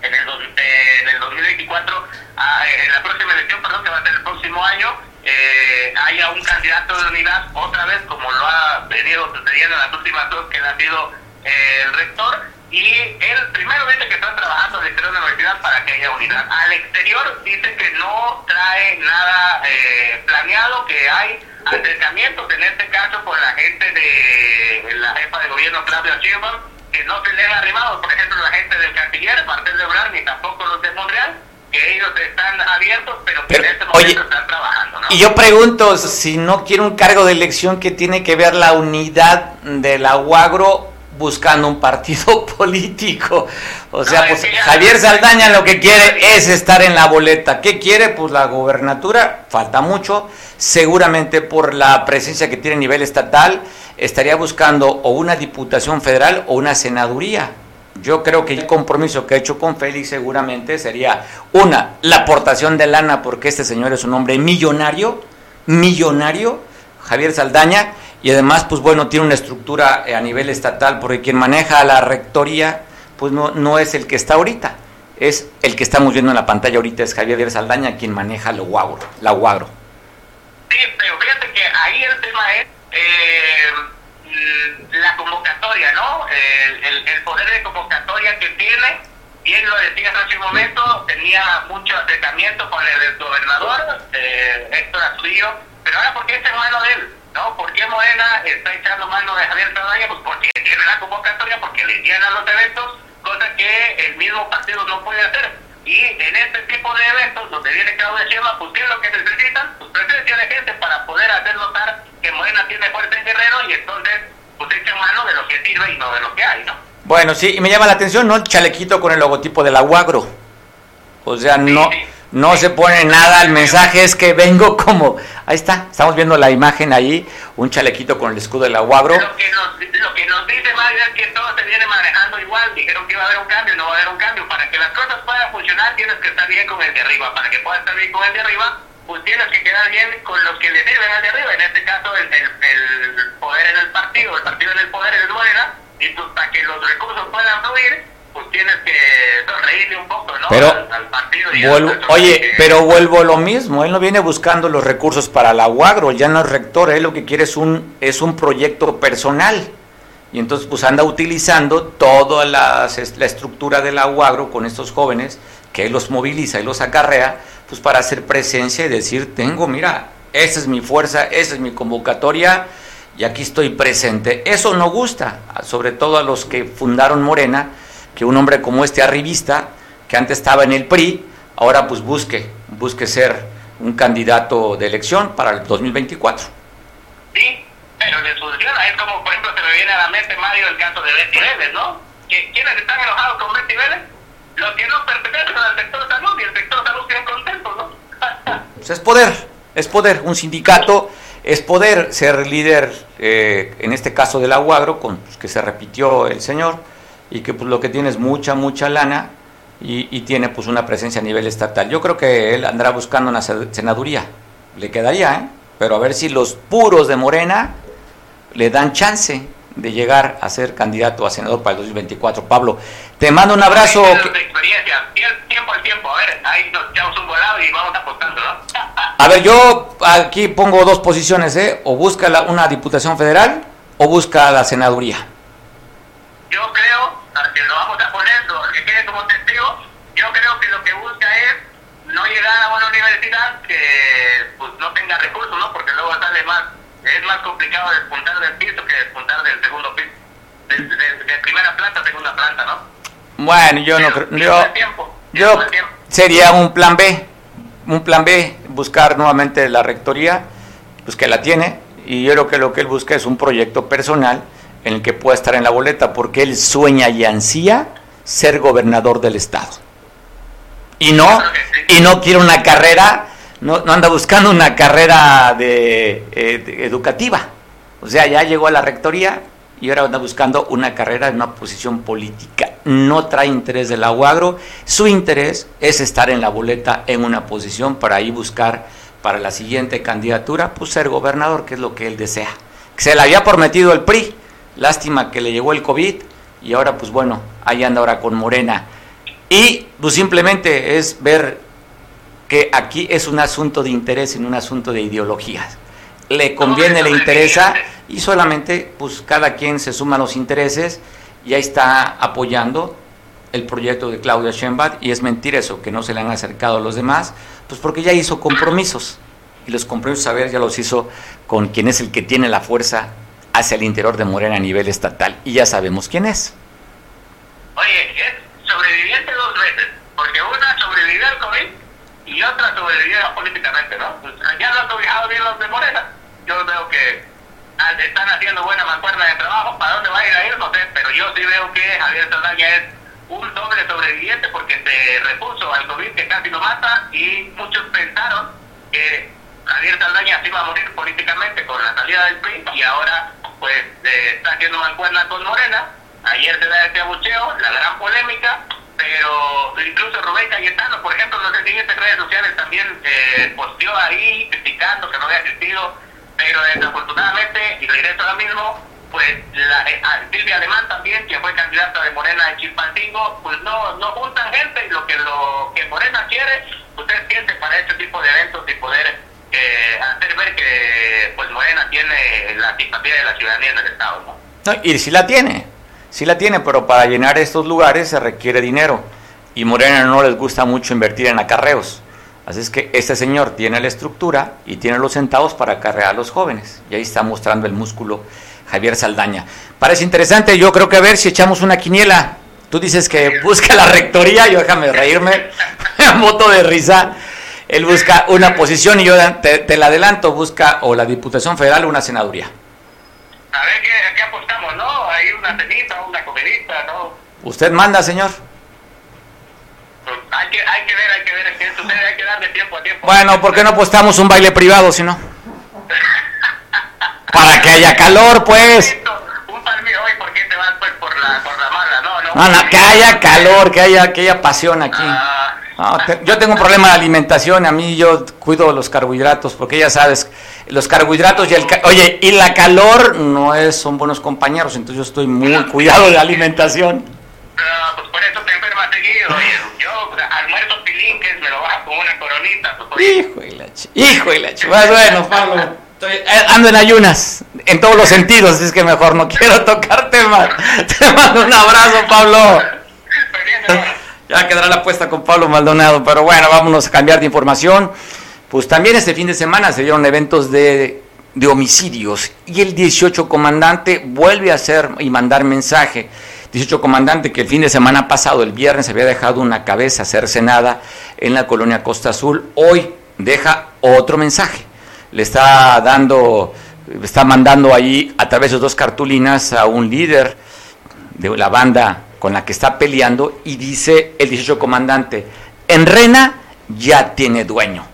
en el, en el 2024, ah, en la próxima elección, perdón, que va a ser el próximo año, eh, haya un candidato de unidad, otra vez como lo ha venido sucediendo en las últimas dos, que ha sido eh, el rector, y él primero dice que están trabajando al exterior de la universidad para que haya unidad. Al exterior dice que no trae nada eh, planeado, que hay acercamientos, en este caso con la gente de la jefa de gobierno Claudia Sheinbaum, que no se le han arrimado, por ejemplo, la gente del canciller, Martel Lebrán, ni tampoco los de Montreal, que ellos están abiertos, pero que en este momento están trabajando. Y yo pregunto, si no quiere un cargo de elección, ¿qué tiene que ver la unidad de la UAGRO buscando un partido político. O sea, pues Javier Saldaña lo que quiere es estar en la boleta. ¿Qué quiere? Pues la gobernatura, falta mucho. Seguramente por la presencia que tiene a nivel estatal, estaría buscando o una diputación federal o una senaduría. Yo creo que el compromiso que ha hecho con Félix seguramente sería, una, la aportación de lana, porque este señor es un hombre millonario, millonario, Javier Saldaña, y además, pues bueno, tiene una estructura eh, a nivel estatal, porque quien maneja la rectoría, pues no, no es el que está ahorita, es el que estamos viendo en la pantalla ahorita, es Javier Díaz Saldaña quien maneja la UAGRO. La UAGRO. Sí, pero fíjate que ahí el tema es eh, la convocatoria, ¿no? El, el, poder de convocatoria que tiene, bien lo decías hace un momento, tenía mucho acercamiento con el, gobernador, eh, Héctor Astudillo, pero ahora porque es hermano de él ¿no? ¿Por qué Morena está echando mano de Javier Saldaña? Pues porque tiene la convocatoria, porque le llenan los eventos, cosa que el mismo partido no puede hacer. Y en este tipo de eventos, donde viene Claudia Sheinbaum, pues ¿qué es lo que necesitan? Pues presencia de gente para poder hacer notar que Morena tiene fuerza en Guerrero y entonces pues echan mano de lo que sirve y no de lo que hay, ¿no? Bueno, sí, y me llama la atención, ¿no? El chalequito con el logotipo de la UAGRO. O sea, no... No se pone nada, el mensaje es que vengo como... Ahí está, estamos viendo la imagen ahí, un chalequito con el escudo de la UAGRO. Lo que nos, lo que nos dice Mario es que todo se viene manejando igual, dijeron que iba a haber un cambio, no va a haber un cambio. Para que las cosas puedan funcionar tienes que estar bien con el de arriba, para que puedas estar bien con el de arriba, pues tienes que quedar bien con los que le sirven al de arriba, en este caso el, el, poder en el partido, el partido en el poder es Morena, y pues para que los recursos puedan fluir, pues tienes que sonreírle un poco, ¿no? Pero, al, partido oye, pero vuelvo lo mismo, él no viene buscando los recursos para la UAGRO, ya no es rector, él lo que quiere es un, es un proyecto personal. Y entonces pues anda utilizando toda la, la estructura de la UAGRO con estos jóvenes, que él los moviliza y los acarrea, pues para hacer presencia y decir, tengo, mira, esa es mi fuerza, esa es mi convocatoria, y aquí estoy presente. Eso no gusta, sobre todo a los que fundaron Morena, que un hombre como este arribista, que antes estaba en el PRI, ahora pues busque, busque ser un candidato de elección para el 2024. Sí, pero le funciona, es como por ejemplo se me viene a la mente Mario el caso de Betty Vélez, ¿no? ¿Quiénes están enojados con Betty Vélez? Los que no pertenecen al sector salud y el sector salud tiene contento, ¿no? pues es poder, es poder, un sindicato es poder ser líder, eh, en este caso de la UAGRO, con pues, que se repitió el señor, y que pues lo que tiene es mucha, mucha lana y, tiene pues una presencia a nivel estatal. Yo creo que él andará buscando una senaduría, le quedaría, ¿eh? pero a ver si los puros de Morena le dan chance de llegar a ser candidato a senador para el 2024. Pablo, te mando un abrazo. A ver, yo aquí pongo dos posiciones, ¿eh? O busca una diputación federal o busca la senaduría yo creo, que lo vamos a poner, que quede como testigo, yo creo que lo que busca es no llegar a una universidad que pues no tenga recursos, ¿no? Porque luego sale más, es más complicado despuntar del piso que despuntar del segundo piso, de, primera planta a segunda planta, ¿no? Bueno, yo no creo, yo, yo sería un plan B, un plan B, buscar nuevamente la rectoría, pues que la tiene, y yo creo que lo que él busca es un proyecto personal en el que pueda estar en la boleta, porque él sueña y ansía ser gobernador del estado. Y no, y no quiere una carrera, no, no anda buscando una carrera de, eh, de educativa. O sea, ya llegó a la rectoría, y ahora anda buscando una carrera en una posición política. No trae interés del aguagro, su interés es estar en la boleta en una posición para ahí buscar para la siguiente candidatura, pues ser gobernador, que es lo que él desea. Se le había prometido el PRI, lástima que le llegó el COVID y ahora pues bueno, ahí anda ahora con Morena. Y pues simplemente es ver que aquí es un asunto de interés, en un asunto de ideologías. Le conviene, le interesa y solamente pues cada quien se suma a los intereses y ahí está apoyando el proyecto de Claudia Sheinbaum y es mentira eso, que no se le han acercado a los demás, pues porque ya hizo compromisos y los compromisos, a ver, ya los hizo con quien es el que tiene la fuerza hacia el interior de Morena a nivel estatal y ya sabemos quién es. Oye, es sobreviviente dos veces, porque una sobrevivió al COVID y otra sobrevivió políticamente, ¿no? Pues ya lo han sobrevivido bien los de Morena. Yo veo que están haciendo buena mancuerna de trabajo. ¿Para dónde va a ir a ir? No sé, pero yo sí veo que Javier Saldaña es un doble sobreviviente porque se repuso al COVID que casi lo mata y muchos pensaron que Javier Saldaña se iba a morir políticamente con la salida del PRI y ahora pues eh, está haciendo mancuerna con Morena. Ayer se da este abucheo, la gran polémica, pero incluso Rubén Cayetano, por ejemplo, en las siguientes redes sociales también eh, posteó ahí criticando que no había asistido pero desafortunadamente, y regreso ahora mismo, pues la, eh, Silvia Alemán también, que fue candidata de Morena en Chilpancingo, pues no, no juntan gente y lo que lo que Morena quiere, usted siente para este tipo de eventos y poder eh, hacer ver que pues Morena tiene la simpatía de la ciudadanía en el Estado. ¿no? y si la tiene, sí la tiene, pero para llenar estos lugares se requiere dinero y Morena no les gusta mucho invertir en acarreos. Así es que este señor tiene la estructura y tiene los centavos para acarrear a los jóvenes. Y ahí está mostrando el músculo Javier Saldaña. Parece interesante, yo creo que a ver si echamos una quiniela. Tú dices que busca la rectoría, yo déjame reírme, moto de risa. Él busca una posición y yo te, la adelanto, busca o la Diputación Federal o una senaduría. A ver qué, apostamos, ¿no? Hay una cenita, una comidita, ¿no? Usted manda, señor. Pues hay que, hay que ver, hay que ver qué sucede, hay que darle tiempo a tiempo. Bueno, ¿por qué no apostamos un baile privado si no? Para que haya calor, pues. Un palmito hoy, ¿por qué te vas pues, por, la, por la mala? No, no, no, no que haya calor, que haya, que haya pasión aquí. Ah. No, te, yo tengo un problema de alimentación, a mí yo cuido los carbohidratos, porque ya sabes, los carbohidratos y el... Oye, y la calor no es, son buenos compañeros, entonces yo estoy muy cuidado de la alimentación. No, pues por eso te enfermas seguido, oye, yo almuerzo pilinques, me lo bajo con una coronita. Pues, hijo y la ch... Hijo y la ch... Bueno, Pablo, estoy, eh, ando en ayunas, en todos los sentidos, es que mejor no quiero tocarte más. Te mando un abrazo, Pablo. Ya quedará la apuesta con Pablo Maldonado, pero bueno, vámonos a cambiar de información. Pues también este fin de semana se dieron eventos de, de homicidios y el 18 comandante vuelve a hacer y mandar mensaje. 18 comandante que el fin de semana pasado, el viernes, había dejado una cabeza cercenada en la colonia Costa Azul, hoy deja otro mensaje. Le está dando, está mandando ahí a través de dos cartulinas a un líder de la banda con la que está peleando y dice el 18 comandante, en Rena ya tiene dueño.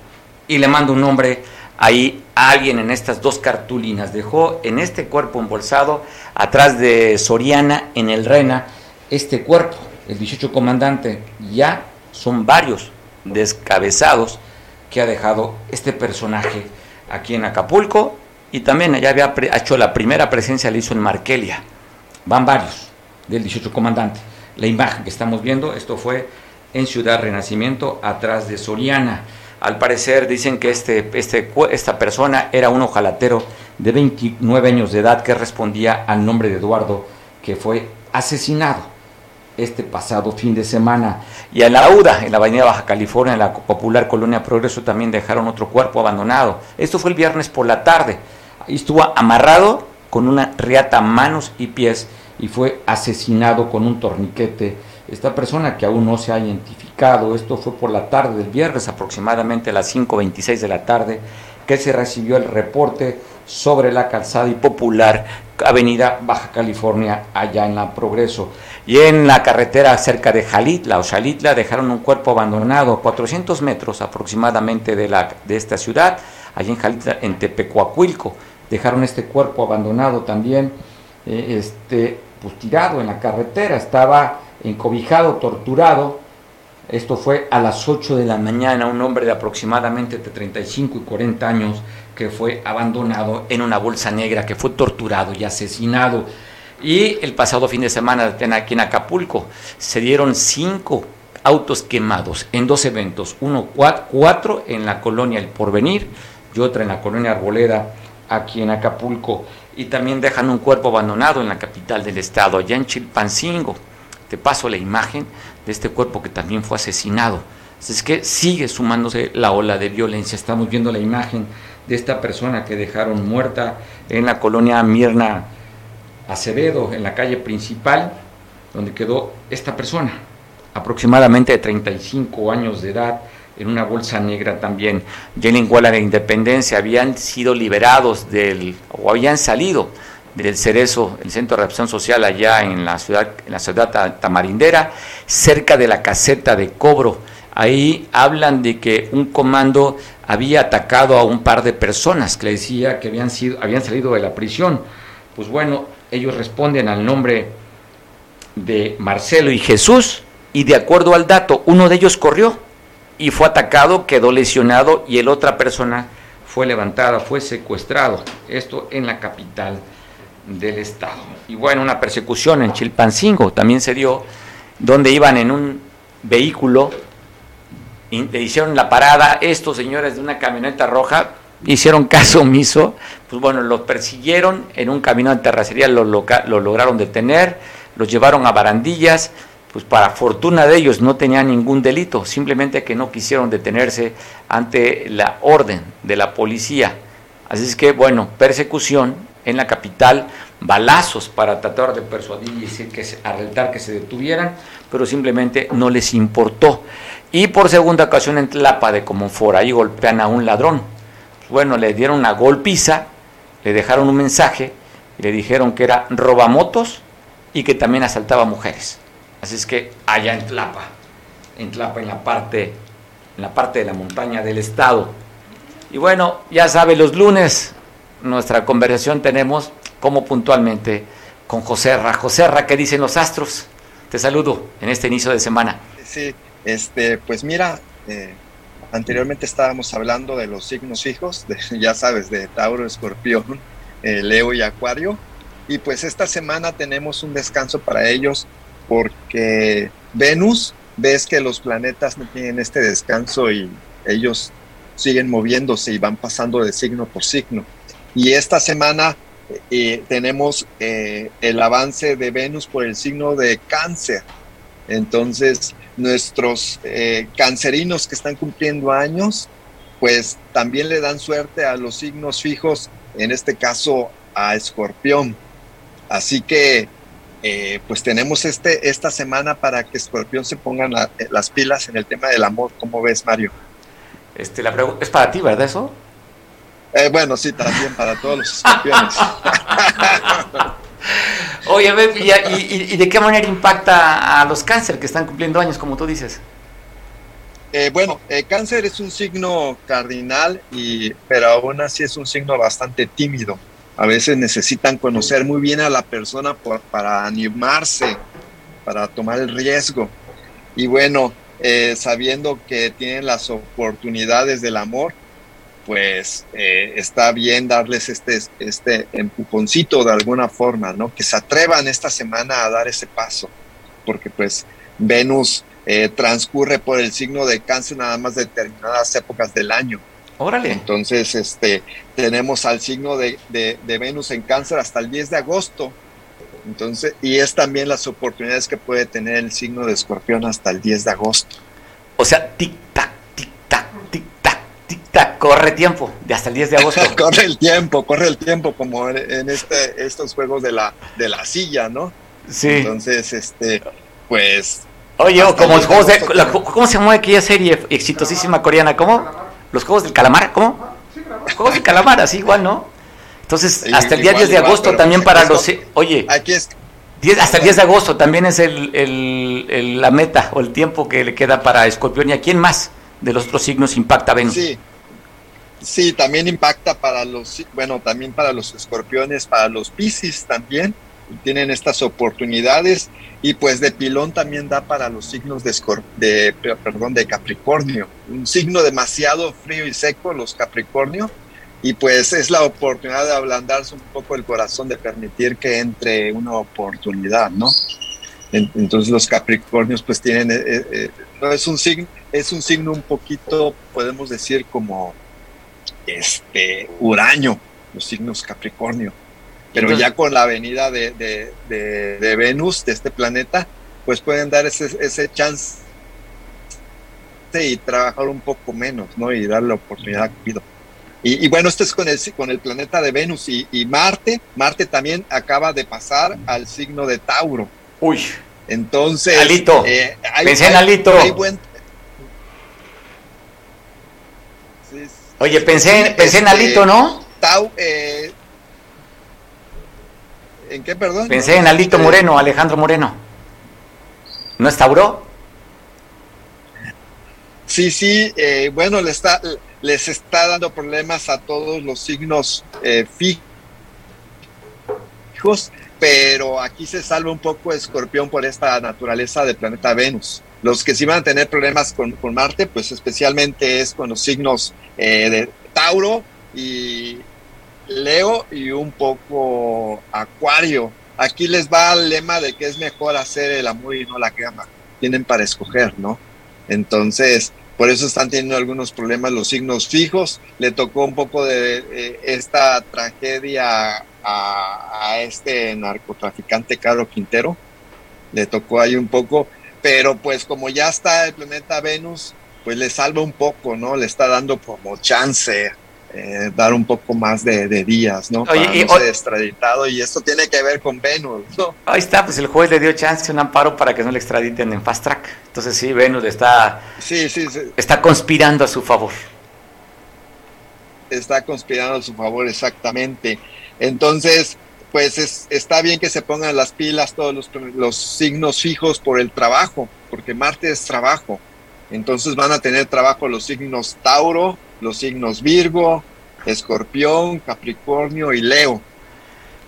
Y le manda un nombre ahí a alguien en estas dos cartulinas. Dejó en este cuerpo embolsado, atrás de Soriana, en el Rena, este cuerpo, el 18 comandante. Ya son varios descabezados que ha dejado este personaje aquí en Acapulco y también allá había hecho la primera presencia, le hizo en Markelia. Van varios del 18 comandante. La imagen que estamos viendo, esto fue en Ciudad Renacimiento, atrás de Soriana. Al parecer dicen que este, este, esta persona era un ojalatero de 29 años de edad que respondía al nombre de Eduardo, que fue asesinado este pasado fin de semana. Y en la UDA, en la Avenida Baja California, en la popular colonia Progreso, también dejaron otro cuerpo abandonado. Esto fue el viernes por la tarde. Ahí estuvo amarrado con una riata manos y pies y fue asesinado con un torniquete esta persona que aún no se ha identificado, esto fue por la tarde del viernes, aproximadamente a las 5.26 de la tarde, que se recibió el reporte sobre la calzada y popular Avenida Baja California, allá en la Progreso. Y en la carretera cerca de Jalitla o Xalitla dejaron un cuerpo abandonado a 400 metros aproximadamente de, la, de esta ciudad, allá en Jalitla, en Tepecuacuilco. Dejaron este cuerpo abandonado también, eh, este, pues tirado en la carretera, estaba encobijado, torturado. Esto fue a las 8 de la mañana, un hombre de aproximadamente de 35 y 40 años que fue abandonado en una bolsa negra, que fue torturado y asesinado. Y el pasado fin de semana aquí en Acapulco se dieron cinco autos quemados en dos eventos, uno cuatro en la colonia El Porvenir y otra en la colonia Arboleda aquí en Acapulco. Y también dejan un cuerpo abandonado en la capital del estado, allá en Chilpancingo. Te paso la imagen de este cuerpo que también fue asesinado. Es que sigue sumándose la ola de violencia. Estamos viendo la imagen de esta persona que dejaron muerta en la colonia Mirna Acevedo, en la calle principal, donde quedó esta persona, aproximadamente de 35 años de edad, en una bolsa negra también. Ya en Iguala de Independencia habían sido liberados del, o habían salido del Cerezo, el Centro de Reacción Social allá en la ciudad, en la ciudad tamarindera, cerca de la caseta de cobro. Ahí hablan de que un comando había atacado a un par de personas que le decía que habían, sido, habían salido de la prisión. Pues bueno, ellos responden al nombre de Marcelo y Jesús y de acuerdo al dato, uno de ellos corrió y fue atacado, quedó lesionado y el otra persona fue levantada, fue secuestrado. Esto en la capital del estado. Y bueno, una persecución en Chilpancingo también se dio, donde iban en un vehículo le hicieron la parada, estos señores de una camioneta roja hicieron caso omiso, pues bueno, los persiguieron en un camino de terracería, lo, lo lograron detener, los llevaron a barandillas, pues para fortuna de ellos no tenían ningún delito, simplemente que no quisieron detenerse ante la orden de la policía. Así es que, bueno, persecución en la capital, balazos para tratar de persuadir y decir que se, que se detuvieran, pero simplemente no les importó. Y por segunda ocasión en Tlapa de Comonfort, ahí golpean a un ladrón. Bueno, le dieron una golpiza, le dejaron un mensaje y le dijeron que era robamotos y que también asaltaba mujeres. Así es que allá en Tlapa, en Tlapa, en la parte, en la parte de la montaña del estado. Y bueno, ya sabe, los lunes nuestra conversación tenemos como puntualmente con José Ra. José Ra, ¿qué dicen los astros? Te saludo en este inicio de semana. Sí, este, pues mira, eh, anteriormente estábamos hablando de los signos fijos, de, ya sabes, de Tauro, Escorpión, eh, Leo y Acuario. Y pues esta semana tenemos un descanso para ellos porque Venus, ves que los planetas no tienen este descanso y ellos siguen moviéndose y van pasando de signo por signo. Y esta semana eh, tenemos el avance de Venus por el signo de cáncer. Entonces, nuestros eh, cancerinos que están cumpliendo años, pues también le dan suerte a los signos fijos, en este caso a Escorpión. Así que, eh, pues tenemos este, esta semana para que Escorpión se pongan las pilas en el tema del amor. ¿Cómo ves, Mario? Este, la es para ti, ¿verdad eso? Eh, bueno, sí, también para todos los escorpiones. Oye, ¿y, de qué manera impacta a los cáncer que están cumpliendo años, como tú dices? Eh, bueno, eh, cáncer es un signo cardinal, y, pero aún así es un signo bastante tímido. A veces necesitan conocer muy bien a la persona para animarse, para tomar el riesgo. Y bueno, eh, sabiendo que tienen las oportunidades del amor, pues eh, está bien darles este, este empujoncito de alguna forma, ¿no? Que se atrevan esta semana a dar ese paso, porque pues Venus eh, transcurre por el signo de cáncer nada más determinadas épocas del año. Órale. Entonces, este, tenemos al signo de, de, de Venus en cáncer hasta el 10 de agosto. Entonces, y es también las oportunidades que puede tener el signo de escorpión hasta el 10 de agosto. O sea, tic-tac corre tiempo, de hasta el 10 de agosto. corre el tiempo, corre el tiempo, como en este, estos juegos de la, de la silla, ¿no? Sí. Entonces, este, pues Oye, como los juegos de. ¿Cómo se llama aquella serie exitosísima coreana? ¿Cómo? ¿Los juegos del calamar? ¿Cómo? Los juegos del calamar, así igual, ¿no? Entonces, hasta el día 10 de agosto también para los. Oye. Aquí es. hasta el 10 de agosto también es el, el, la meta o el tiempo que le queda para Escorpión. ¿Y a quién más de los otros signos impacta Venus? Sí. Sí, también impacta para los, bueno, también para los escorpiones, para los piscis también, tienen estas oportunidades y pues de pilón también da para los signos de, Capricornio, un signo demasiado frío y seco, los Capricornio, y pues es la oportunidad de ablandarse un poco el corazón, de permitir que entre una oportunidad, ¿no? Entonces los Capricornios pues tienen, eh, eh, eh, es un signo, es un signo un poquito, podemos decir como este huraño, los signos Capricornio pero ya con la venida de, de, Venus, de este planeta, pues pueden dar ese, ese chance y trabajar un poco menos, ¿no? Y darle la oportunidad a Y, y, bueno, esto es con el, con el planeta de Venus y, y, Marte. Marte también acaba de pasar al signo de Tauro. Uy. Entonces. Alito. Eh, pensé en Alito. Oye, pensé, pensé en Alito, este, ¿no? Tau, eh, ¿En qué, perdón? Pensé en Alito Moreno, Alejandro Moreno. ¿No es Tauro? Sí, sí, eh, bueno, le está, les está dando problemas a todos los signos eh, fijos, pero aquí se salva un poco Escorpión por esta naturaleza del planeta Venus. Los que sí van a tener problemas con, Marte, pues especialmente es con los signos eh, de Tauro y, Leo y un poco Acuario. Aquí les va el lema de que es mejor hacer el amor y no la guerra. Tienen para escoger, ¿no? Entonces, por eso están teniendo algunos problemas los signos fijos. Le tocó un poco de esta tragedia a, este narcotraficante Caro Quintero. Le tocó ahí un poco, pero pues como ya está el planeta Venus, pues le salva un poco, ¿no? Le está dando como chance eh, dar un poco más de, días, ¿no? Para no ser extraditado y esto tiene que ver con Venus, ¿no? Ahí está, pues el juez le dio chance, un amparo para que no le extraditen en fast track. Entonces sí, Venus está, sí, sí, está conspirando a su favor. Está conspirando a su favor, exactamente. Entonces, pues es, está bien que se pongan las pilas todos los, los signos fijos por el trabajo, porque Marte es trabajo. Entonces van a tener trabajo los signos Tauro, los signos Virgo, Escorpión, Capricornio y Leo.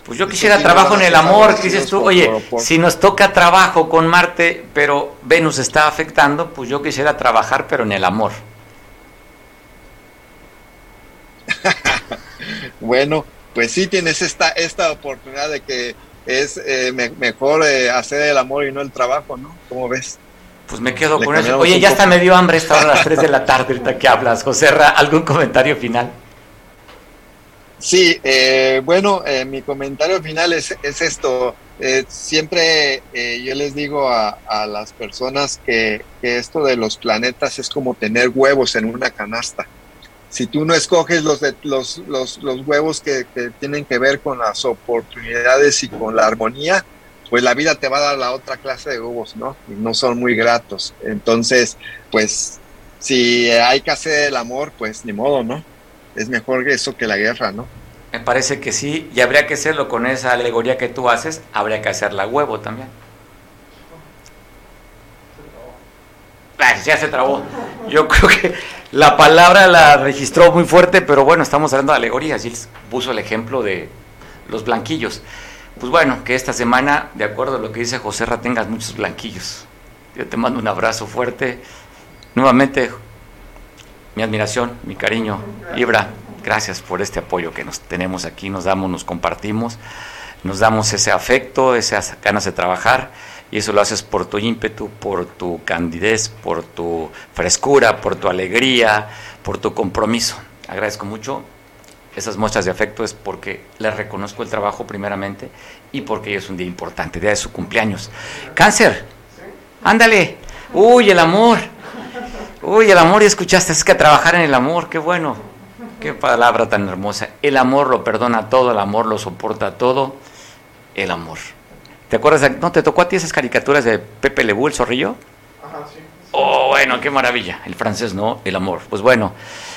Pues yo quisiera trabajo en el amor, ¿qué dices tú? Oye, si nos toca trabajo con Marte, pero Venus está afectando, pues yo quisiera trabajar, pero en el amor. bueno, pues sí tienes esta, esta oportunidad de que es eh, mejor eh, hacer el amor y no el trabajo, ¿no? ¿Cómo ves? Pues me quedo con eso. Oye, ya hasta me dio hambre esta hora a las 3 de la tarde, ahorita que hablas. José ¿algún comentario final? Sí, eh, bueno, eh, mi comentario final es, es esto. Eh, siempre yo les digo a, las personas que, esto de los planetas es como tener huevos en una canasta. Si tú no escoges los, de, los, los, los huevos que, que tienen que ver con las oportunidades y con la armonía, pues la vida te va a dar la otra clase de huevos, ¿no? Y no son muy gratos. Entonces, pues si hay que hacer el amor, pues ni modo, ¿no? Es mejor eso que la guerra, ¿no? Me parece que sí, y habría que hacerlo con esa alegoría que tú haces, habría que hacerla huevo también. ya se trabó. Yo creo que la palabra la registró muy fuerte, pero bueno, estamos hablando de alegorías. Y puso el ejemplo de los blanquillos. Pues bueno, que esta semana, de acuerdo a lo que dice José Ra, tengas muchos blanquillos. Yo te mando un abrazo fuerte. Nuevamente, mi admiración, mi cariño. Ibra, gracias por este apoyo que nos tenemos aquí, nos damos, nos compartimos, nos damos ese afecto, esas ganas de trabajar. Y eso lo haces por tu ímpetu, por tu candidez, por tu frescura, por tu alegría, por tu compromiso. Agradezco mucho esas muestras de afecto es porque le reconozco el trabajo primeramente y porque hoy es un día importante, día de su cumpleaños. Cáncer, ándale, uy, el amor, uy, el amor, y escuchaste, es que trabajar en el amor, qué bueno, qué palabra tan hermosa. El amor lo perdona todo, el amor lo soporta todo, el amor. ¿Te acuerdas? ¿No te tocó a ti esas caricaturas de Pepe Lebú, el zorrillo? Oh, bueno, qué maravilla. El francés, ¿no? El amor. Pues bueno,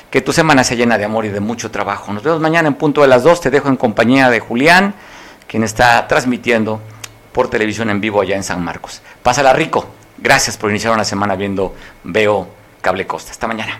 que tu semana se llena de amor y de mucho trabajo. Nos vemos mañana en punto de las dos. Te dejo en compañía de Julián, quien está transmitiendo por televisión en vivo allá en San Marcos. Pásala rico. Gracias por iniciar una semana viendo Veo Cable Costa. Hasta mañana.